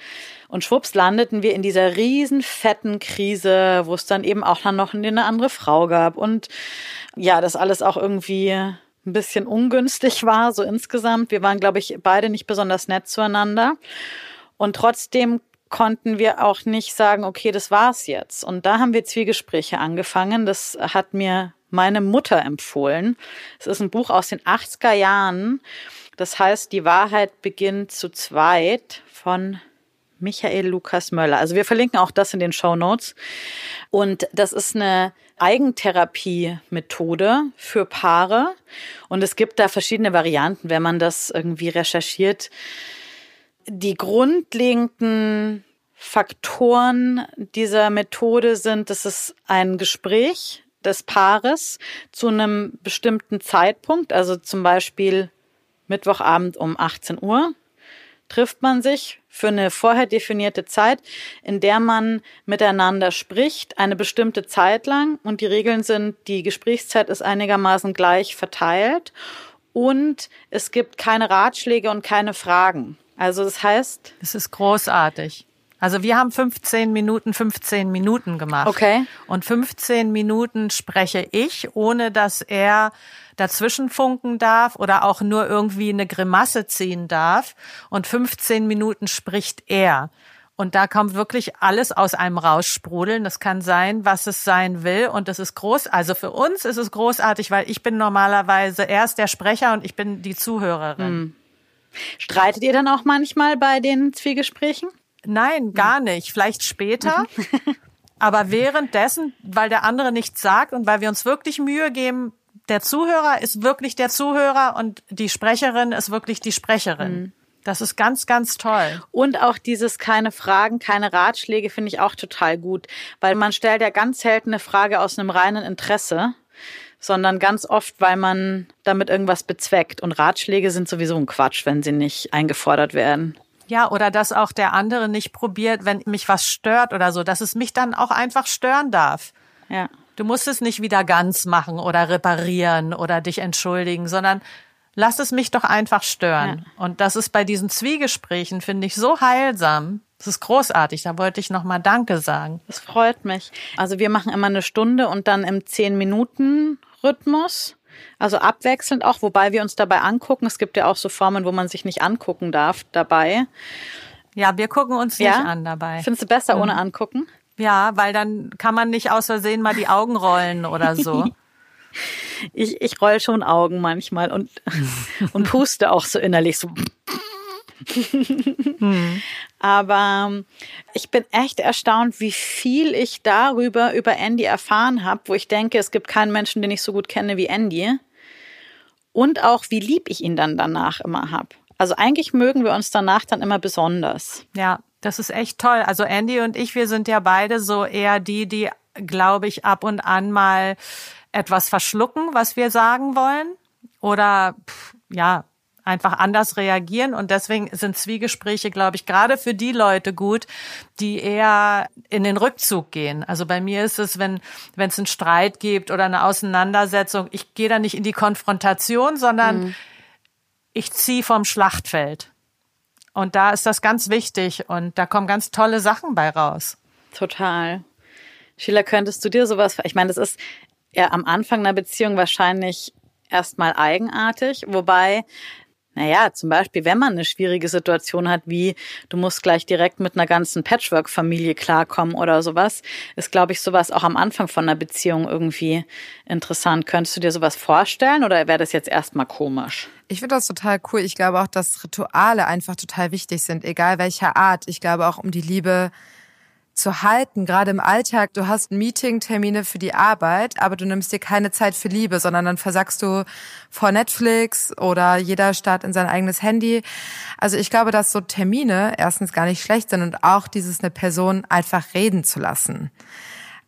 Und schwupps landeten wir in dieser riesen fetten Krise, wo es dann eben auch noch eine andere Frau gab. Und ja, das alles auch irgendwie ein bisschen ungünstig war, so insgesamt. Wir waren, glaube ich, beide nicht besonders nett zueinander. Und trotzdem konnten wir auch nicht sagen, okay, das war's jetzt. Und da haben wir Zwiegespräche angefangen. Das hat mir meine Mutter empfohlen. Es ist ein Buch aus den 80er Jahren. Das heißt, die Wahrheit beginnt zu zweit von Michael Lukas Möller. Also wir verlinken auch das in den Show Notes. Und das ist eine Eigentherapie-Methode für Paare. Und es gibt da verschiedene Varianten, wenn man das irgendwie recherchiert. Die grundlegenden Faktoren dieser Methode sind, dass es ein Gespräch des Paares zu einem bestimmten Zeitpunkt, also zum Beispiel Mittwochabend um 18 Uhr, trifft man sich für eine vorher definierte Zeit, in der man miteinander spricht, eine bestimmte Zeit lang. Und die Regeln sind, die Gesprächszeit ist einigermaßen gleich verteilt und es gibt keine Ratschläge und keine Fragen. Also das heißt. Es ist großartig. Also wir haben 15 Minuten, 15 Minuten gemacht. Okay. Und 15 Minuten spreche ich, ohne dass er dazwischen funken darf oder auch nur irgendwie eine Grimasse ziehen darf. Und 15 Minuten spricht er. Und da kommt wirklich alles aus einem raussprudeln. Das kann sein, was es sein will. Und das ist groß. Also für uns ist es großartig, weil ich bin normalerweise erst der Sprecher und ich bin die Zuhörerin. Hm. Streitet ihr dann auch manchmal bei den Zwiegesprächen? Nein, gar nicht. Vielleicht später. Aber währenddessen, weil der andere nichts sagt und weil wir uns wirklich Mühe geben, der Zuhörer ist wirklich der Zuhörer und die Sprecherin ist wirklich die Sprecherin. Mhm. Das ist ganz, ganz toll. Und auch dieses keine Fragen, keine Ratschläge finde ich auch total gut, weil man stellt ja ganz selten eine Frage aus einem reinen Interesse, sondern ganz oft, weil man damit irgendwas bezweckt. Und Ratschläge sind sowieso ein Quatsch, wenn sie nicht eingefordert werden. Ja, oder dass auch der andere nicht probiert, wenn mich was stört oder so, dass es mich dann auch einfach stören darf. Ja. Du musst es nicht wieder ganz machen oder reparieren oder dich entschuldigen, sondern lass es mich doch einfach stören. Ja. Und das ist bei diesen Zwiegesprächen, finde ich, so heilsam. Das ist großartig. Da wollte ich nochmal Danke sagen. Das freut mich. Also wir machen immer eine Stunde und dann im zehn Minuten Rhythmus. Also abwechselnd auch, wobei wir uns dabei angucken. Es gibt ja auch so Formen, wo man sich nicht angucken darf dabei. Ja, wir gucken uns nicht an dabei. Findest du besser mhm. ohne angucken? Ja, weil dann kann man nicht aus Versehen mal die Augen rollen oder so. ich, ich roll schon Augen manchmal und, und puste auch so innerlich so. hm. Aber ähm, ich bin echt erstaunt, wie viel ich darüber über Andy erfahren habe, wo ich denke, es gibt keinen Menschen, den ich so gut kenne wie Andy. Und auch, wie lieb ich ihn dann danach immer habe. Also eigentlich mögen wir uns danach dann immer besonders. Ja, das ist echt toll. Also Andy und ich, wir sind ja beide so eher die, die, glaube ich, ab und an mal etwas verschlucken, was wir sagen wollen. Oder ja, einfach anders reagieren. Und deswegen sind Zwiegespräche, glaube ich, gerade für die Leute gut, die eher in den Rückzug gehen. Also bei mir ist es, wenn wenn es einen Streit gibt oder eine Auseinandersetzung, ich gehe da nicht in die Konfrontation, sondern mhm. ich ziehe vom Schlachtfeld. Und da ist das ganz wichtig und da kommen ganz tolle Sachen bei raus. Total. Sheila, könntest du dir sowas, ich meine, das ist ja am Anfang einer Beziehung wahrscheinlich erstmal eigenartig, wobei naja, zum Beispiel, wenn man eine schwierige Situation hat, wie du musst gleich direkt mit einer ganzen Patchwork-Familie klarkommen oder sowas, ist, glaube ich, sowas auch am Anfang von einer Beziehung irgendwie interessant. Könntest du dir sowas vorstellen oder wäre das jetzt erstmal komisch? Ich finde das total cool. Ich glaube auch, dass Rituale einfach total wichtig sind, egal welcher Art. Ich glaube auch um die Liebe zu halten, gerade im Alltag. Du hast Meeting-Termine für die Arbeit, aber du nimmst dir keine Zeit für Liebe, sondern dann versagst du vor Netflix oder jeder starrt in sein eigenes Handy. Also ich glaube, dass so Termine erstens gar nicht schlecht sind und auch dieses eine Person einfach reden zu lassen.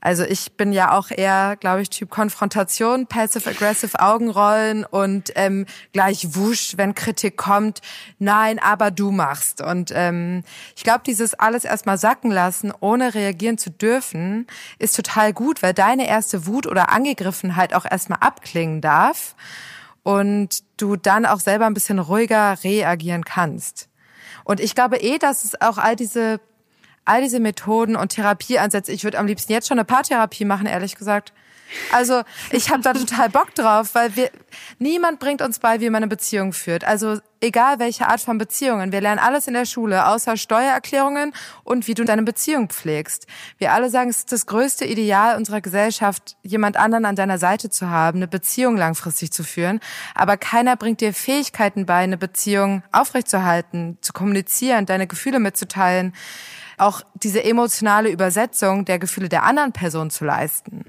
Also ich bin ja auch eher, glaube ich, Typ Konfrontation, passive-aggressive Augenrollen und ähm, gleich wusch, wenn Kritik kommt, nein, aber du machst. Und ähm, ich glaube, dieses alles erstmal sacken lassen, ohne reagieren zu dürfen, ist total gut, weil deine erste Wut oder Angegriffenheit auch erstmal abklingen darf und du dann auch selber ein bisschen ruhiger reagieren kannst. Und ich glaube eh, dass es auch all diese all diese Methoden und Therapieansätze. Ich würde am liebsten jetzt schon eine Paartherapie machen, ehrlich gesagt. Also ich habe da total Bock drauf, weil wir niemand bringt uns bei, wie man eine Beziehung führt. Also egal welche Art von Beziehungen, wir lernen alles in der Schule, außer Steuererklärungen und wie du deine Beziehung pflegst. Wir alle sagen, es ist das größte Ideal unserer Gesellschaft, jemand anderen an deiner Seite zu haben, eine Beziehung langfristig zu führen. Aber keiner bringt dir Fähigkeiten bei, eine Beziehung aufrechtzuerhalten, zu kommunizieren, deine Gefühle mitzuteilen auch diese emotionale Übersetzung der Gefühle der anderen Person zu leisten.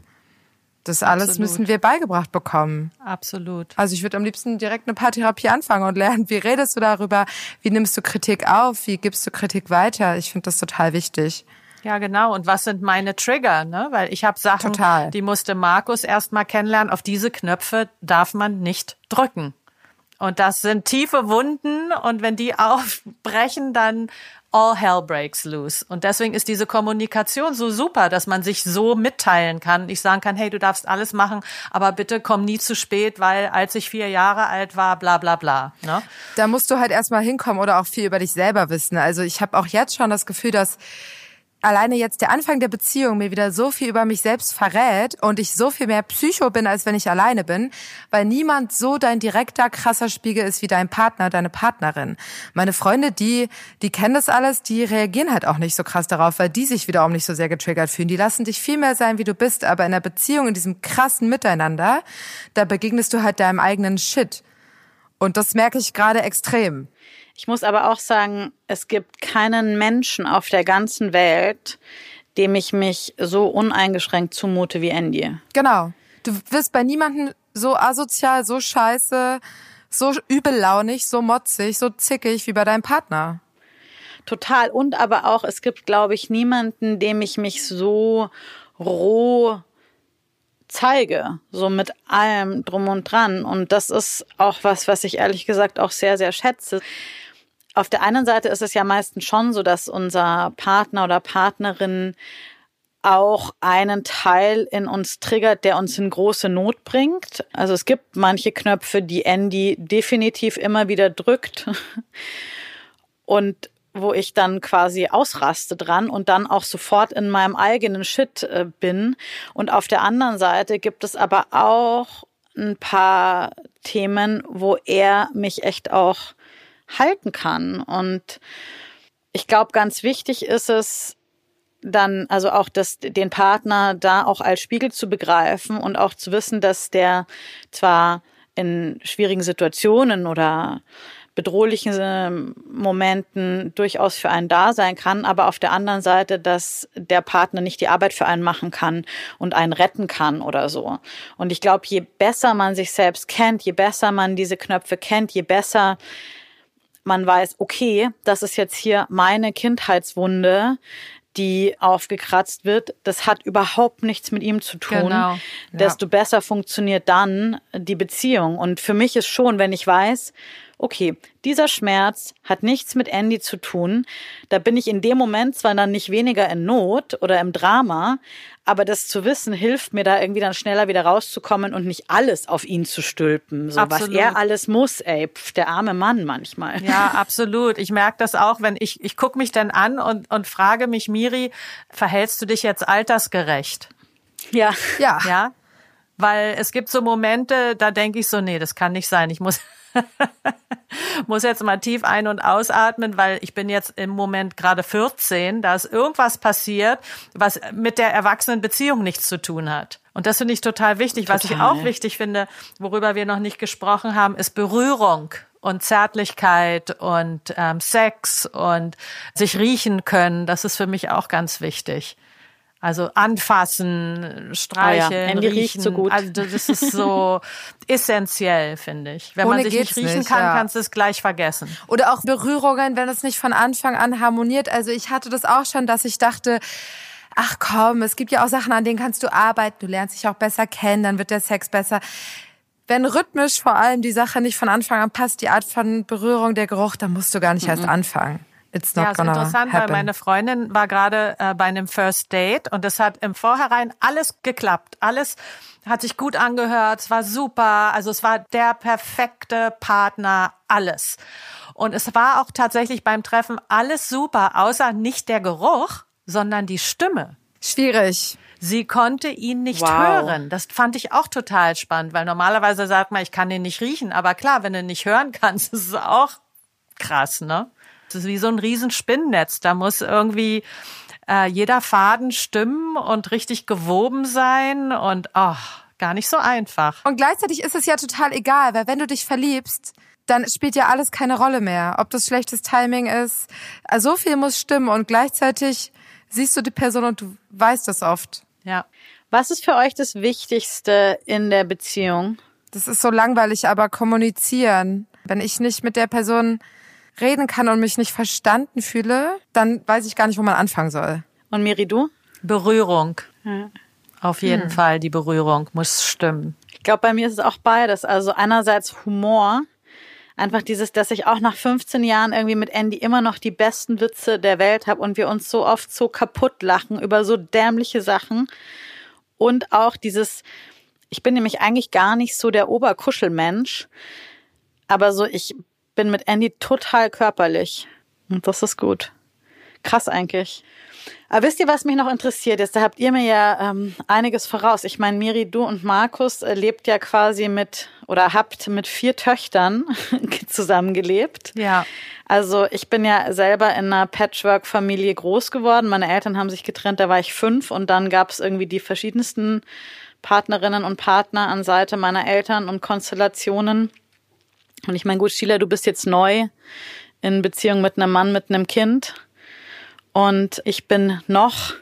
Das alles Absolut. müssen wir beigebracht bekommen. Absolut. Also ich würde am liebsten direkt eine Paartherapie anfangen und lernen, wie redest du darüber, wie nimmst du Kritik auf, wie gibst du Kritik weiter. Ich finde das total wichtig. Ja, genau. Und was sind meine Trigger? Ne? Weil ich habe Sachen, Total. die musste Markus erst mal kennenlernen. Auf diese Knöpfe darf man nicht drücken. Und das sind tiefe Wunden. Und wenn die aufbrechen, dann all hell breaks loose. Und deswegen ist diese Kommunikation so super, dass man sich so mitteilen kann. Ich sagen kann, hey, du darfst alles machen, aber bitte komm nie zu spät, weil als ich vier Jahre alt war, bla bla bla. Ne? Da musst du halt erstmal hinkommen oder auch viel über dich selber wissen. Also ich habe auch jetzt schon das Gefühl, dass alleine jetzt der Anfang der Beziehung mir wieder so viel über mich selbst verrät und ich so viel mehr Psycho bin, als wenn ich alleine bin, weil niemand so dein direkter, krasser Spiegel ist wie dein Partner, deine Partnerin. Meine Freunde, die, die kennen das alles, die reagieren halt auch nicht so krass darauf, weil die sich wiederum nicht so sehr getriggert fühlen. Die lassen dich viel mehr sein, wie du bist, aber in der Beziehung, in diesem krassen Miteinander, da begegnest du halt deinem eigenen Shit. Und das merke ich gerade extrem. Ich muss aber auch sagen, es gibt keinen Menschen auf der ganzen Welt, dem ich mich so uneingeschränkt zumute wie Andy. Genau. Du wirst bei niemandem so asozial, so scheiße, so übellaunig, so motzig, so zickig wie bei deinem Partner. Total. Und aber auch, es gibt, glaube ich, niemanden, dem ich mich so roh zeige, so mit allem drum und dran. Und das ist auch was, was ich ehrlich gesagt auch sehr, sehr schätze. Auf der einen Seite ist es ja meistens schon so, dass unser Partner oder Partnerin auch einen Teil in uns triggert, der uns in große Not bringt. Also es gibt manche Knöpfe, die Andy definitiv immer wieder drückt und wo ich dann quasi ausraste dran und dann auch sofort in meinem eigenen Shit äh, bin. Und auf der anderen Seite gibt es aber auch ein paar Themen, wo er mich echt auch halten kann. Und ich glaube, ganz wichtig ist es, dann also auch das, den Partner da auch als Spiegel zu begreifen und auch zu wissen, dass der zwar in schwierigen Situationen oder bedrohlichen ähm, Momenten durchaus für einen da sein kann, aber auf der anderen Seite, dass der Partner nicht die Arbeit für einen machen kann und einen retten kann oder so. Und ich glaube, je besser man sich selbst kennt, je besser man diese Knöpfe kennt, je besser man weiß, okay, das ist jetzt hier meine Kindheitswunde, die aufgekratzt wird, das hat überhaupt nichts mit ihm zu tun. Genau. Ja. Desto besser funktioniert dann die Beziehung. Und für mich ist schon, wenn ich weiß, okay, dieser Schmerz hat nichts mit Andy zu tun. Da bin ich in dem Moment zwar dann nicht weniger in Not oder im Drama, aber das zu wissen hilft mir da irgendwie dann schneller wieder rauszukommen und nicht alles auf ihn zu stülpen. So absolut. was er alles muss, ey, pf, der arme Mann manchmal. Ja, absolut. Ich merke das auch, wenn ich ich guck mich dann an und und frage mich, Miri, verhältst du dich jetzt altersgerecht? Ja. Ja. Ja. Weil es gibt so Momente, da denke ich so, nee, das kann nicht sein. Ich muss muss jetzt mal tief ein- und ausatmen, weil ich bin jetzt im Moment gerade 14. Da ist irgendwas passiert, was mit der Erwachsenenbeziehung nichts zu tun hat. Und das finde ich total wichtig. Total. Was ich auch wichtig finde, worüber wir noch nicht gesprochen haben, ist Berührung und Zärtlichkeit und ähm, Sex und sich riechen können. Das ist für mich auch ganz wichtig. Also anfassen, streicheln, oh ja, riechen. so gut. Also das ist so essentiell, finde ich. Wenn Ohne man sich nicht riechen nicht, kann, ja. kannst du es gleich vergessen. Oder auch Berührungen, wenn es nicht von Anfang an harmoniert. Also ich hatte das auch schon, dass ich dachte, ach komm, es gibt ja auch Sachen, an denen kannst du arbeiten. Du lernst dich auch besser kennen, dann wird der Sex besser. Wenn rhythmisch vor allem die Sache nicht von Anfang an passt, die Art von Berührung, der Geruch, dann musst du gar nicht mhm. erst anfangen. It's not ja, ist interessant, happen. weil meine Freundin war gerade äh, bei einem First Date und es hat im Vorhinein alles geklappt. Alles hat sich gut angehört, es war super, also es war der perfekte Partner, alles. Und es war auch tatsächlich beim Treffen alles super, außer nicht der Geruch, sondern die Stimme. Schwierig. Sie konnte ihn nicht wow. hören. Das fand ich auch total spannend, weil normalerweise sagt man, ich kann ihn nicht riechen. Aber klar, wenn du nicht hören kannst, ist es auch krass, ne? Das ist wie so ein Riesenspinnennetz. Da muss irgendwie äh, jeder Faden stimmen und richtig gewoben sein und oh, gar nicht so einfach. Und gleichzeitig ist es ja total egal, weil wenn du dich verliebst, dann spielt ja alles keine Rolle mehr. Ob das schlechtes Timing ist, also so viel muss stimmen und gleichzeitig siehst du die Person und du weißt das oft. Ja. Was ist für euch das Wichtigste in der Beziehung? Das ist so langweilig, aber kommunizieren. Wenn ich nicht mit der Person reden kann und mich nicht verstanden fühle, dann weiß ich gar nicht, wo man anfangen soll. Und Miri, du? Berührung. Ja. Auf jeden hm. Fall, die Berührung muss stimmen. Ich glaube, bei mir ist es auch beides. Also einerseits Humor, einfach dieses, dass ich auch nach 15 Jahren irgendwie mit Andy immer noch die besten Witze der Welt habe und wir uns so oft so kaputt lachen über so dämliche Sachen. Und auch dieses, ich bin nämlich eigentlich gar nicht so der Oberkuschelmensch, aber so, ich bin mit Andy total körperlich. Und das ist gut. Krass eigentlich. Aber wisst ihr, was mich noch interessiert ist? Da habt ihr mir ja ähm, einiges voraus. Ich meine, Miri, du und Markus äh, lebt ja quasi mit oder habt mit vier Töchtern zusammengelebt. Ja. Also ich bin ja selber in einer Patchwork-Familie groß geworden. Meine Eltern haben sich getrennt, da war ich fünf und dann gab es irgendwie die verschiedensten Partnerinnen und Partner an Seite meiner Eltern und Konstellationen. Und ich meine, gut, Sheila, du bist jetzt neu in Beziehung mit einem Mann, mit einem Kind. Und ich bin noch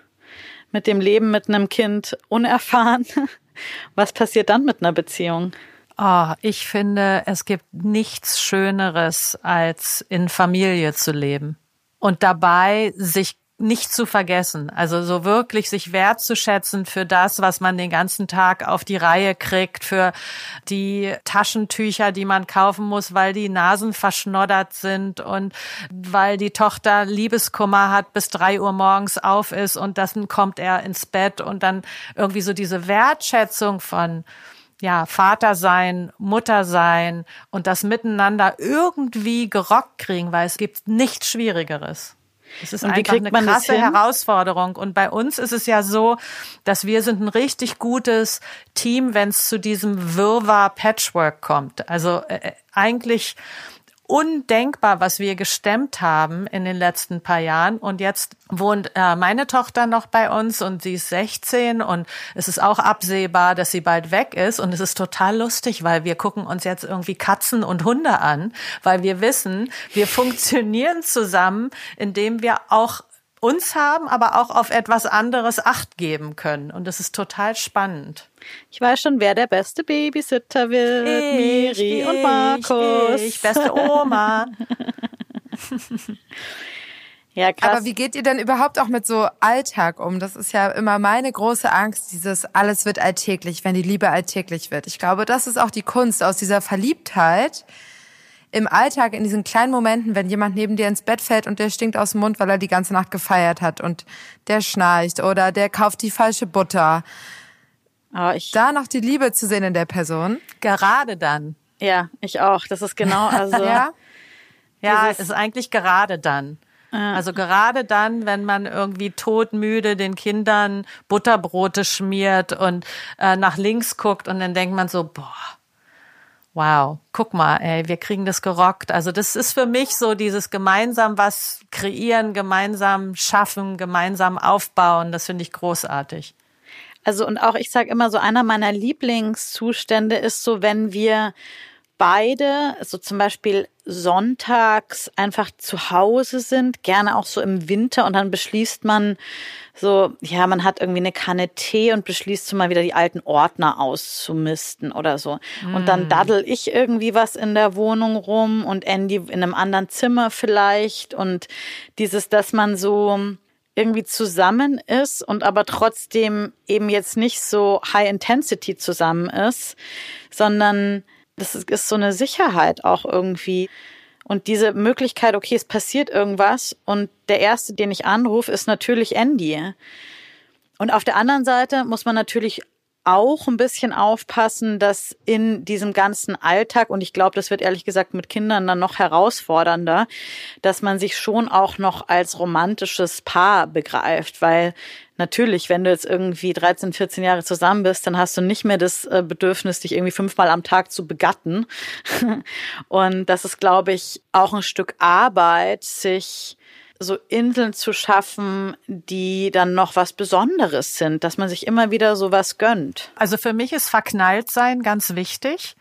mit dem Leben mit einem Kind unerfahren. Was passiert dann mit einer Beziehung? Oh, ich finde, es gibt nichts Schöneres, als in Familie zu leben und dabei sich nicht zu vergessen. Also so wirklich sich wertzuschätzen für das, was man den ganzen Tag auf die Reihe kriegt, für die Taschentücher, die man kaufen muss, weil die Nasen verschnoddert sind und weil die Tochter Liebeskummer hat, bis drei Uhr morgens auf ist und dann kommt er ins Bett und dann irgendwie so diese Wertschätzung von ja, Vater sein, Mutter sein und das miteinander irgendwie gerockt kriegen, weil es gibt nichts Schwierigeres. Es ist und einfach eine krasse Herausforderung. Und bei uns ist es ja so, dass wir sind ein richtig gutes Team, wenn es zu diesem Wirrwarr Patchwork kommt. Also äh, äh eigentlich undenkbar, was wir gestemmt haben in den letzten paar Jahren. Und jetzt wohnt äh, meine Tochter noch bei uns und sie ist 16 und es ist auch absehbar, dass sie bald weg ist. Und es ist total lustig, weil wir gucken uns jetzt irgendwie Katzen und Hunde an, weil wir wissen, wir funktionieren zusammen, indem wir auch uns haben, aber auch auf etwas anderes Acht geben können. Und das ist total spannend. Ich weiß schon, wer der beste Babysitter wird. Ich, Miri ich, und Markus. Ich, beste Oma. ja, krass. Aber wie geht ihr denn überhaupt auch mit so Alltag um? Das ist ja immer meine große Angst, dieses alles wird alltäglich, wenn die Liebe alltäglich wird. Ich glaube, das ist auch die Kunst aus dieser Verliebtheit im Alltag, in diesen kleinen Momenten, wenn jemand neben dir ins Bett fällt und der stinkt aus dem Mund, weil er die ganze Nacht gefeiert hat und der schnarcht oder der kauft die falsche Butter. Oh, ich da noch die Liebe zu sehen in der Person. Gerade dann. Ja, ich auch. Das ist genau, also. ja, ja es ist eigentlich gerade dann. Also gerade dann, wenn man irgendwie todmüde den Kindern Butterbrote schmiert und äh, nach links guckt und dann denkt man so, boah, wow, guck mal, ey, wir kriegen das gerockt. Also das ist für mich so dieses gemeinsam was kreieren, gemeinsam schaffen, gemeinsam aufbauen. Das finde ich großartig. Also und auch ich sage immer so einer meiner Lieblingszustände ist so, wenn wir beide, so zum Beispiel sonntags einfach zu Hause sind, gerne auch so im Winter und dann beschließt man so, ja, man hat irgendwie eine Kanne Tee und beschließt so mal wieder die alten Ordner auszumisten oder so. Mm. Und dann mm. daddel ich irgendwie was in der Wohnung rum und Andy in einem anderen Zimmer vielleicht und dieses, dass man so irgendwie zusammen ist und aber trotzdem eben jetzt nicht so High Intensity zusammen ist, sondern das ist so eine Sicherheit auch irgendwie. Und diese Möglichkeit, okay, es passiert irgendwas und der erste, den ich anrufe, ist natürlich Andy. Und auf der anderen Seite muss man natürlich auch ein bisschen aufpassen, dass in diesem ganzen Alltag, und ich glaube, das wird ehrlich gesagt mit Kindern dann noch herausfordernder, dass man sich schon auch noch als romantisches Paar begreift, weil natürlich, wenn du jetzt irgendwie 13, 14 Jahre zusammen bist, dann hast du nicht mehr das äh, Bedürfnis, dich irgendwie fünfmal am Tag zu begatten. und das ist, glaube ich, auch ein Stück Arbeit, sich so Inseln zu schaffen, die dann noch was Besonderes sind, dass man sich immer wieder so was gönnt. Also für mich ist verknallt sein ganz wichtig.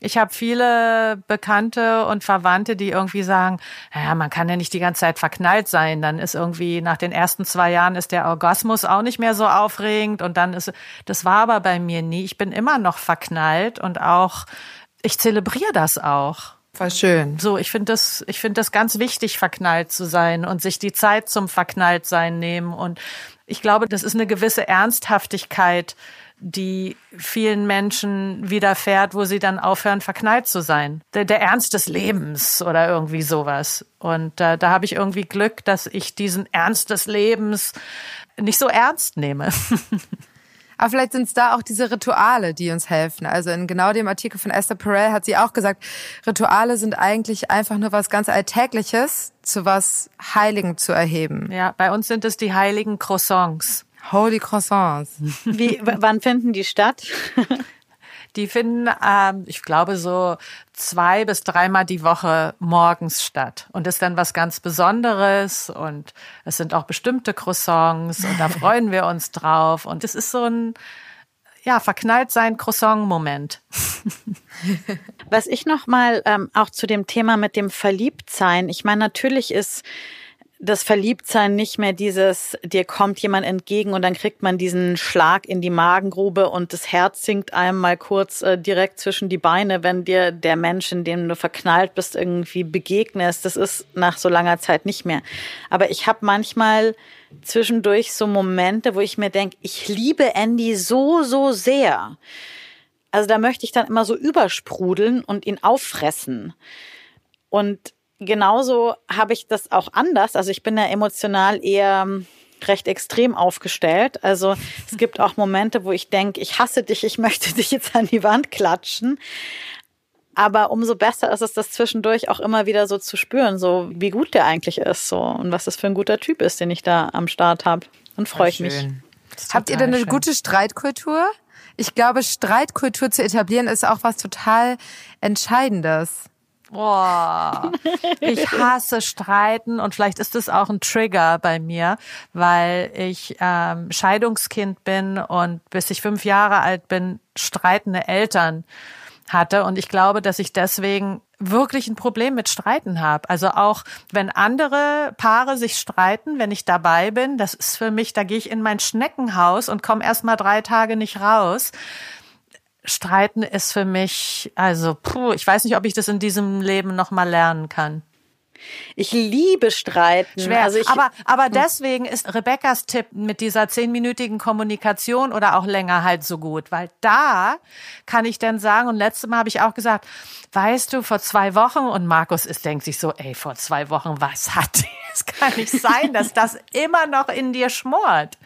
Ich habe viele Bekannte und Verwandte, die irgendwie sagen, ja, man kann ja nicht die ganze Zeit verknallt sein. Dann ist irgendwie nach den ersten zwei Jahren ist der Orgasmus auch nicht mehr so aufregend und dann ist, das war aber bei mir nie. Ich bin immer noch verknallt und auch, ich zelebriere das auch. Voll schön. So, ich finde das, ich finde das ganz wichtig, verknallt zu sein und sich die Zeit zum Verknalltsein nehmen. Und ich glaube, das ist eine gewisse Ernsthaftigkeit, die vielen Menschen widerfährt, wo sie dann aufhören, verknallt zu sein. Der, der Ernst des Lebens oder irgendwie sowas. Und äh, da habe ich irgendwie Glück, dass ich diesen Ernst des Lebens nicht so ernst nehme. Aber vielleicht sind es da auch diese Rituale, die uns helfen. Also in genau dem Artikel von Esther Perel hat sie auch gesagt, Rituale sind eigentlich einfach nur was ganz Alltägliches zu was Heiligen zu erheben. Ja, bei uns sind es die heiligen Croissants. Holy Croissants. Wie, wann finden die statt? Die finden, ähm, ich glaube, so zwei bis dreimal die Woche morgens statt. Und ist dann was ganz Besonderes. Und es sind auch bestimmte Croissants und da freuen wir uns drauf. Und es ist so ein, ja, verknallt sein Croissant-Moment. Was ich noch mal ähm, auch zu dem Thema mit dem Verliebtsein. Ich meine, natürlich ist das Verliebtsein nicht mehr dieses, dir kommt jemand entgegen und dann kriegt man diesen Schlag in die Magengrube und das Herz sinkt einem mal kurz äh, direkt zwischen die Beine, wenn dir der Mensch, in dem du verknallt bist, irgendwie begegnest. Das ist nach so langer Zeit nicht mehr. Aber ich habe manchmal zwischendurch so Momente, wo ich mir denke, ich liebe Andy so, so sehr. Also da möchte ich dann immer so übersprudeln und ihn auffressen. Und genauso habe ich das auch anders. Also ich bin ja emotional eher ähm, recht extrem aufgestellt. Also es gibt auch Momente, wo ich denke, ich hasse dich, ich möchte dich jetzt an die Wand klatschen. Aber umso besser ist es, das zwischendurch auch immer wieder so zu spüren, so wie gut der eigentlich ist, so und was das für ein guter Typ ist, den ich da am Start habe. Und freue ich mich. Habt ihr denn eine schön. gute Streitkultur? Ich glaube, Streitkultur zu etablieren ist auch was total Entscheidendes. Boah, ich hasse Streiten und vielleicht ist es auch ein Trigger bei mir, weil ich ähm, Scheidungskind bin und bis ich fünf Jahre alt bin, streitende Eltern hatte. Und ich glaube, dass ich deswegen wirklich ein Problem mit Streiten habe. Also auch wenn andere Paare sich streiten, wenn ich dabei bin, das ist für mich, da gehe ich in mein Schneckenhaus und komme erst mal drei Tage nicht raus. Streiten ist für mich, also, puh, ich weiß nicht, ob ich das in diesem Leben noch mal lernen kann. Ich liebe Streiten. Schwer. Also ich, aber, aber hm. deswegen ist Rebecca's Tipp mit dieser zehnminütigen Kommunikation oder auch länger halt so gut, weil da kann ich dann sagen, und letztes Mal habe ich auch gesagt, weißt du, vor zwei Wochen, und Markus ist, denkt sich so, ey, vor zwei Wochen, was hat Es kann nicht sein, dass das immer noch in dir schmort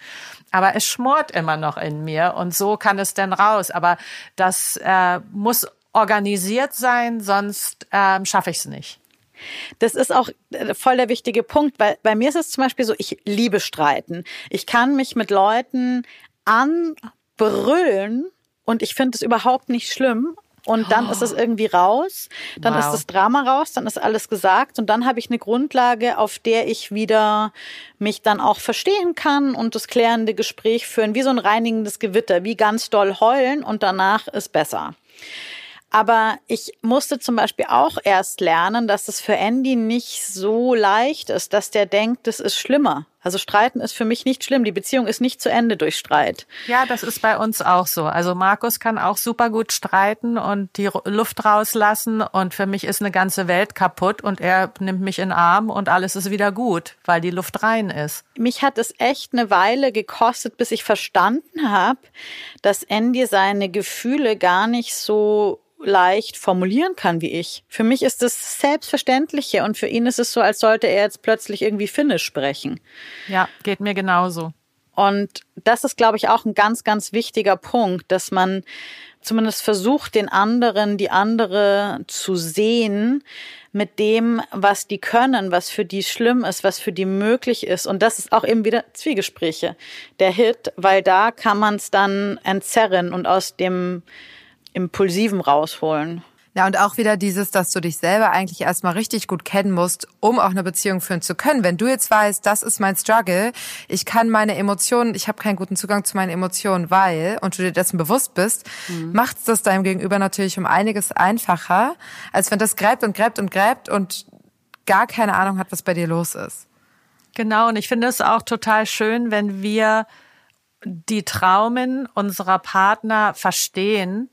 aber es schmort immer noch in mir und so kann es denn raus. Aber das äh, muss organisiert sein, sonst ähm, schaffe ich es nicht. Das ist auch äh, voll der wichtige Punkt, weil bei mir ist es zum Beispiel so, ich liebe Streiten. Ich kann mich mit Leuten anbrüllen und ich finde es überhaupt nicht schlimm und dann oh. ist es irgendwie raus, dann wow. ist das Drama raus, dann ist alles gesagt und dann habe ich eine Grundlage, auf der ich wieder mich dann auch verstehen kann und das klärende Gespräch führen, wie so ein reinigendes Gewitter, wie ganz doll heulen und danach ist besser. Aber ich musste zum Beispiel auch erst lernen, dass es für Andy nicht so leicht ist, dass der denkt, das ist schlimmer. Also Streiten ist für mich nicht schlimm. Die Beziehung ist nicht zu Ende durch Streit. Ja, das ist bei uns auch so. Also Markus kann auch super gut streiten und die Luft rauslassen und für mich ist eine ganze Welt kaputt und er nimmt mich in den Arm und alles ist wieder gut, weil die Luft rein ist. Mich hat es echt eine Weile gekostet, bis ich verstanden habe, dass Andy seine Gefühle gar nicht so leicht formulieren kann wie ich. Für mich ist das Selbstverständliche und für ihn ist es so, als sollte er jetzt plötzlich irgendwie Finnisch sprechen. Ja, geht mir genauso. Und das ist, glaube ich, auch ein ganz, ganz wichtiger Punkt, dass man zumindest versucht, den anderen, die andere zu sehen mit dem, was die können, was für die schlimm ist, was für die möglich ist. Und das ist auch eben wieder Zwiegespräche, der Hit, weil da kann man es dann entzerren und aus dem Impulsiven rausholen. Ja, und auch wieder dieses, dass du dich selber eigentlich erstmal richtig gut kennen musst, um auch eine Beziehung führen zu können. Wenn du jetzt weißt, das ist mein Struggle, ich kann meine Emotionen, ich habe keinen guten Zugang zu meinen Emotionen, weil, und du dir dessen bewusst bist, mhm. macht das deinem Gegenüber natürlich um einiges einfacher, als wenn das gräbt und gräbt und gräbt und gar keine Ahnung hat, was bei dir los ist. Genau, und ich finde es auch total schön, wenn wir die Traumen unserer Partner verstehen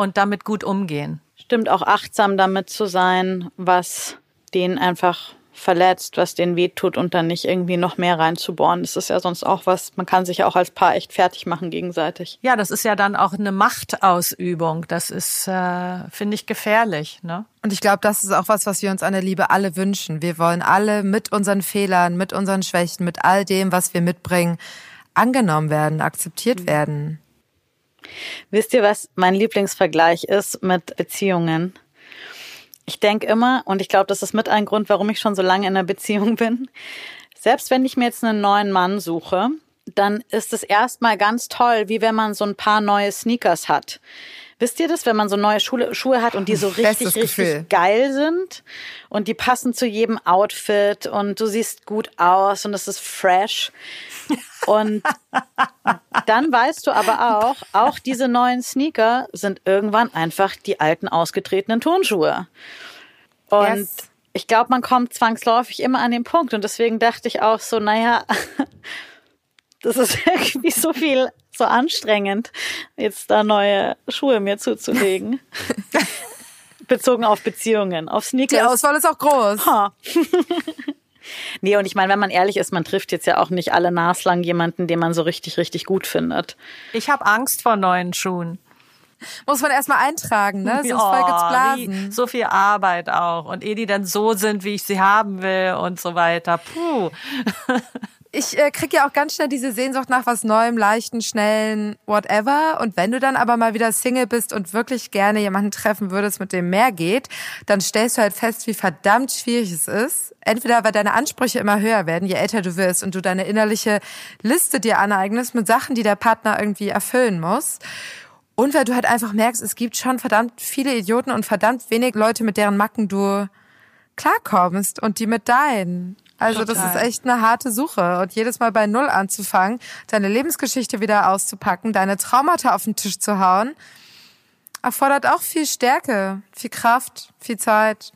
und damit gut umgehen. Stimmt auch achtsam damit zu sein, was den einfach verletzt, was den wehtut und dann nicht irgendwie noch mehr reinzubohren. Das ist ja sonst auch was, man kann sich ja auch als Paar echt fertig machen gegenseitig. Ja, das ist ja dann auch eine Machtausübung. Das ist, äh, finde ich, gefährlich. Ne? Und ich glaube, das ist auch was, was wir uns an der Liebe alle wünschen. Wir wollen alle mit unseren Fehlern, mit unseren Schwächen, mit all dem, was wir mitbringen, angenommen werden, akzeptiert mhm. werden. Wisst ihr, was mein Lieblingsvergleich ist mit Beziehungen? Ich denke immer, und ich glaube, das ist mit ein Grund, warum ich schon so lange in einer Beziehung bin, selbst wenn ich mir jetzt einen neuen Mann suche, dann ist es erstmal ganz toll, wie wenn man so ein paar neue Sneakers hat. Wisst ihr das, wenn man so neue Schuhe, Schuhe hat und die so richtig, richtig geil sind und die passen zu jedem Outfit und du siehst gut aus und es ist fresh. Und dann weißt du aber auch, auch diese neuen Sneaker sind irgendwann einfach die alten ausgetretenen Turnschuhe. Und yes. ich glaube, man kommt zwangsläufig immer an den Punkt. Und deswegen dachte ich auch so, naja, das ist irgendwie so viel, so anstrengend, jetzt da neue Schuhe mir zuzulegen. Bezogen auf Beziehungen, auf Sneakers. Die Auswahl ist auch groß. Ha. nee, und ich meine, wenn man ehrlich ist, man trifft jetzt ja auch nicht alle naslang jemanden, den man so richtig, richtig gut findet. Ich habe Angst vor neuen Schuhen. Muss man erstmal eintragen, ne? Sonst oh, gibt's Blasen. so viel Arbeit auch. Und ehe die dann so sind, wie ich sie haben will und so weiter. Puh. ich äh, krieg ja auch ganz schnell diese Sehnsucht nach was Neuem, leichten, schnellen, whatever. Und wenn du dann aber mal wieder Single bist und wirklich gerne jemanden treffen würdest, mit dem mehr geht, dann stellst du halt fest, wie verdammt schwierig es ist. Entweder weil deine Ansprüche immer höher werden, je älter du wirst und du deine innerliche Liste dir aneignest mit Sachen, die der Partner irgendwie erfüllen muss. Und weil du halt einfach merkst, es gibt schon verdammt viele Idioten und verdammt wenig Leute, mit deren Macken du klarkommst und die mit deinen. Also Total. das ist echt eine harte Suche. Und jedes Mal bei Null anzufangen, deine Lebensgeschichte wieder auszupacken, deine Traumata auf den Tisch zu hauen, erfordert auch viel Stärke, viel Kraft, viel Zeit.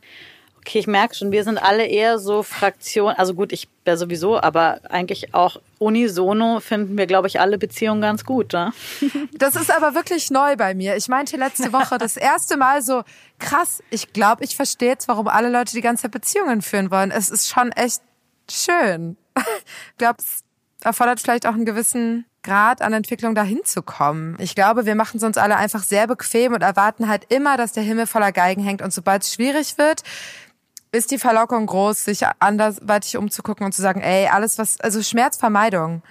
Okay, ich merke schon, wir sind alle eher so Fraktionen, also gut, ich wäre sowieso, aber eigentlich auch unisono finden wir, glaube ich, alle Beziehungen ganz gut. Ne? Das ist aber wirklich neu bei mir. Ich meinte letzte Woche das erste Mal so, krass, ich glaube, ich verstehe jetzt, warum alle Leute die ganze Zeit Beziehungen führen wollen. Es ist schon echt schön. Ich glaube, es erfordert vielleicht auch einen gewissen Grad an Entwicklung dahin zu kommen. Ich glaube, wir machen es uns alle einfach sehr bequem und erwarten halt immer, dass der Himmel voller Geigen hängt. Und sobald es schwierig wird, ist die Verlockung groß, sich andersweitig umzugucken und zu sagen, ey, alles was, also Schmerzvermeidung.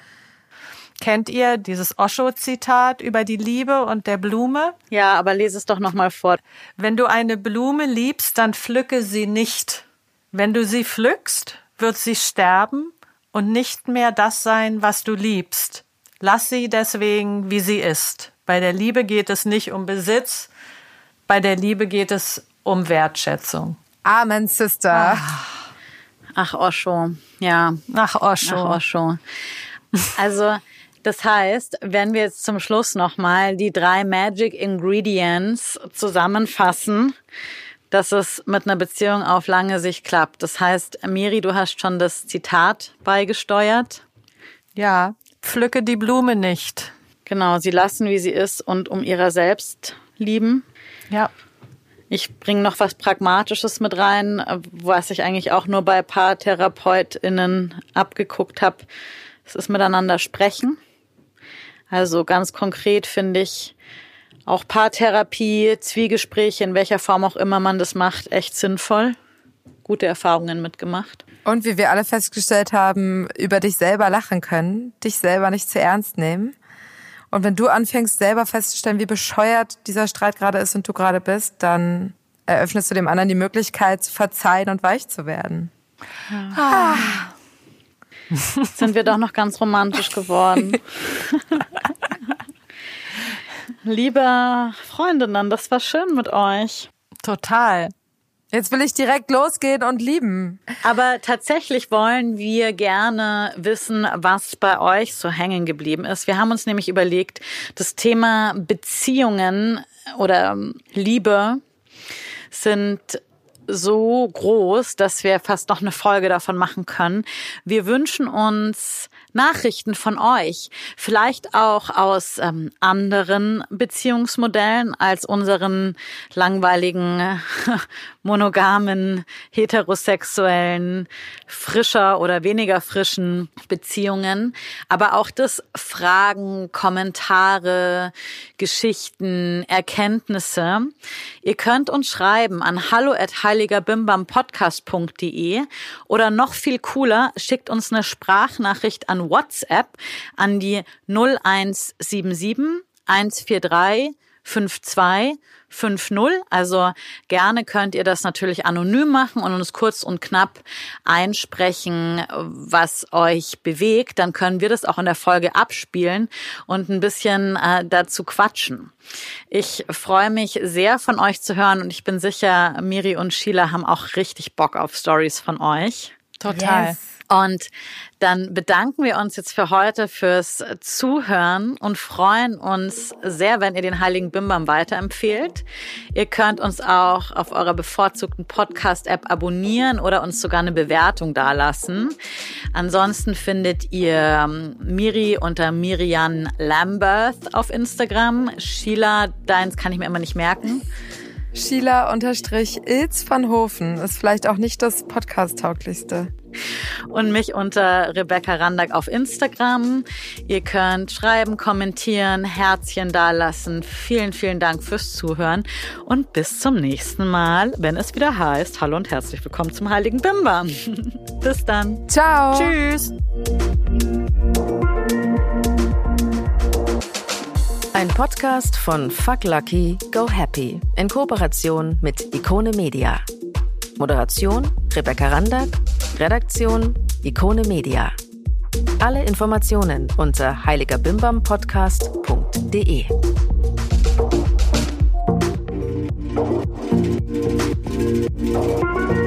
Kennt ihr dieses Osho-Zitat über die Liebe und der Blume? Ja, aber lese es doch nochmal vor. Wenn du eine Blume liebst, dann pflücke sie nicht. Wenn du sie pflückst, wird sie sterben und nicht mehr das sein, was du liebst. Lass sie deswegen, wie sie ist. Bei der Liebe geht es nicht um Besitz, bei der Liebe geht es um Wertschätzung. Amen, Sister. Ach, Ach Osho, ja. Ach Osho. Ach Osho. Also, das heißt, wenn wir jetzt zum Schluss nochmal die drei Magic Ingredients zusammenfassen, dass es mit einer Beziehung auf lange Sicht klappt. Das heißt, Miri, du hast schon das Zitat beigesteuert. Ja, pflücke die Blume nicht. Genau, sie lassen, wie sie ist und um ihrer selbst lieben. Ja. Ich bringe noch was Pragmatisches mit rein, was ich eigentlich auch nur bei PaartherapeutInnen abgeguckt habe. Es ist miteinander sprechen. Also ganz konkret finde ich, auch Paartherapie, Zwiegespräche, in welcher Form auch immer man das macht, echt sinnvoll. Gute Erfahrungen mitgemacht. Und wie wir alle festgestellt haben, über dich selber lachen können, dich selber nicht zu ernst nehmen. Und wenn du anfängst, selber festzustellen, wie bescheuert dieser Streit gerade ist und du gerade bist, dann eröffnest du dem anderen die Möglichkeit zu verzeihen und weich zu werden. Ah. Sind wir doch noch ganz romantisch geworden. Liebe Freundinnen, das war schön mit euch. Total. Jetzt will ich direkt losgehen und lieben. Aber tatsächlich wollen wir gerne wissen, was bei euch so hängen geblieben ist. Wir haben uns nämlich überlegt, das Thema Beziehungen oder Liebe sind so groß, dass wir fast noch eine Folge davon machen können. Wir wünschen uns Nachrichten von euch, vielleicht auch aus ähm, anderen Beziehungsmodellen als unseren langweiligen, monogamen, heterosexuellen, frischer oder weniger frischen Beziehungen. Aber auch das Fragen, Kommentare, Geschichten, Erkenntnisse. Ihr könnt uns schreiben an hallo at heiligerbimbampodcast.de oder noch viel cooler, schickt uns eine Sprachnachricht an WhatsApp an die 0177 143 52 50. Also gerne könnt ihr das natürlich anonym machen und uns kurz und knapp einsprechen, was euch bewegt. Dann können wir das auch in der Folge abspielen und ein bisschen äh, dazu quatschen. Ich freue mich sehr von euch zu hören und ich bin sicher, Miri und Sheila haben auch richtig Bock auf Stories von euch. Total. Yes. Und dann bedanken wir uns jetzt für heute fürs Zuhören und freuen uns sehr, wenn ihr den Heiligen Bimbam weiterempfehlt. Ihr könnt uns auch auf eurer bevorzugten Podcast-App abonnieren oder uns sogar eine Bewertung dalassen. Ansonsten findet ihr ähm, Miri unter Miriam Lambert auf Instagram. Sheila, deins kann ich mir immer nicht merken. Sheila-Ilz van Hofen ist vielleicht auch nicht das Podcast-tauglichste. Und mich unter Rebecca Randack auf Instagram. Ihr könnt schreiben, kommentieren, Herzchen dalassen. Vielen, vielen Dank fürs Zuhören und bis zum nächsten Mal, wenn es wieder heißt, hallo und herzlich willkommen zum Heiligen Bimba. bis dann. Ciao. Tschüss. Ein Podcast von Fuck Lucky, Go Happy in Kooperation mit Ikone Media. Moderation Rebecca Randack, Redaktion Ikone Media. Alle Informationen unter heiligerbimbampodcast.de. Thank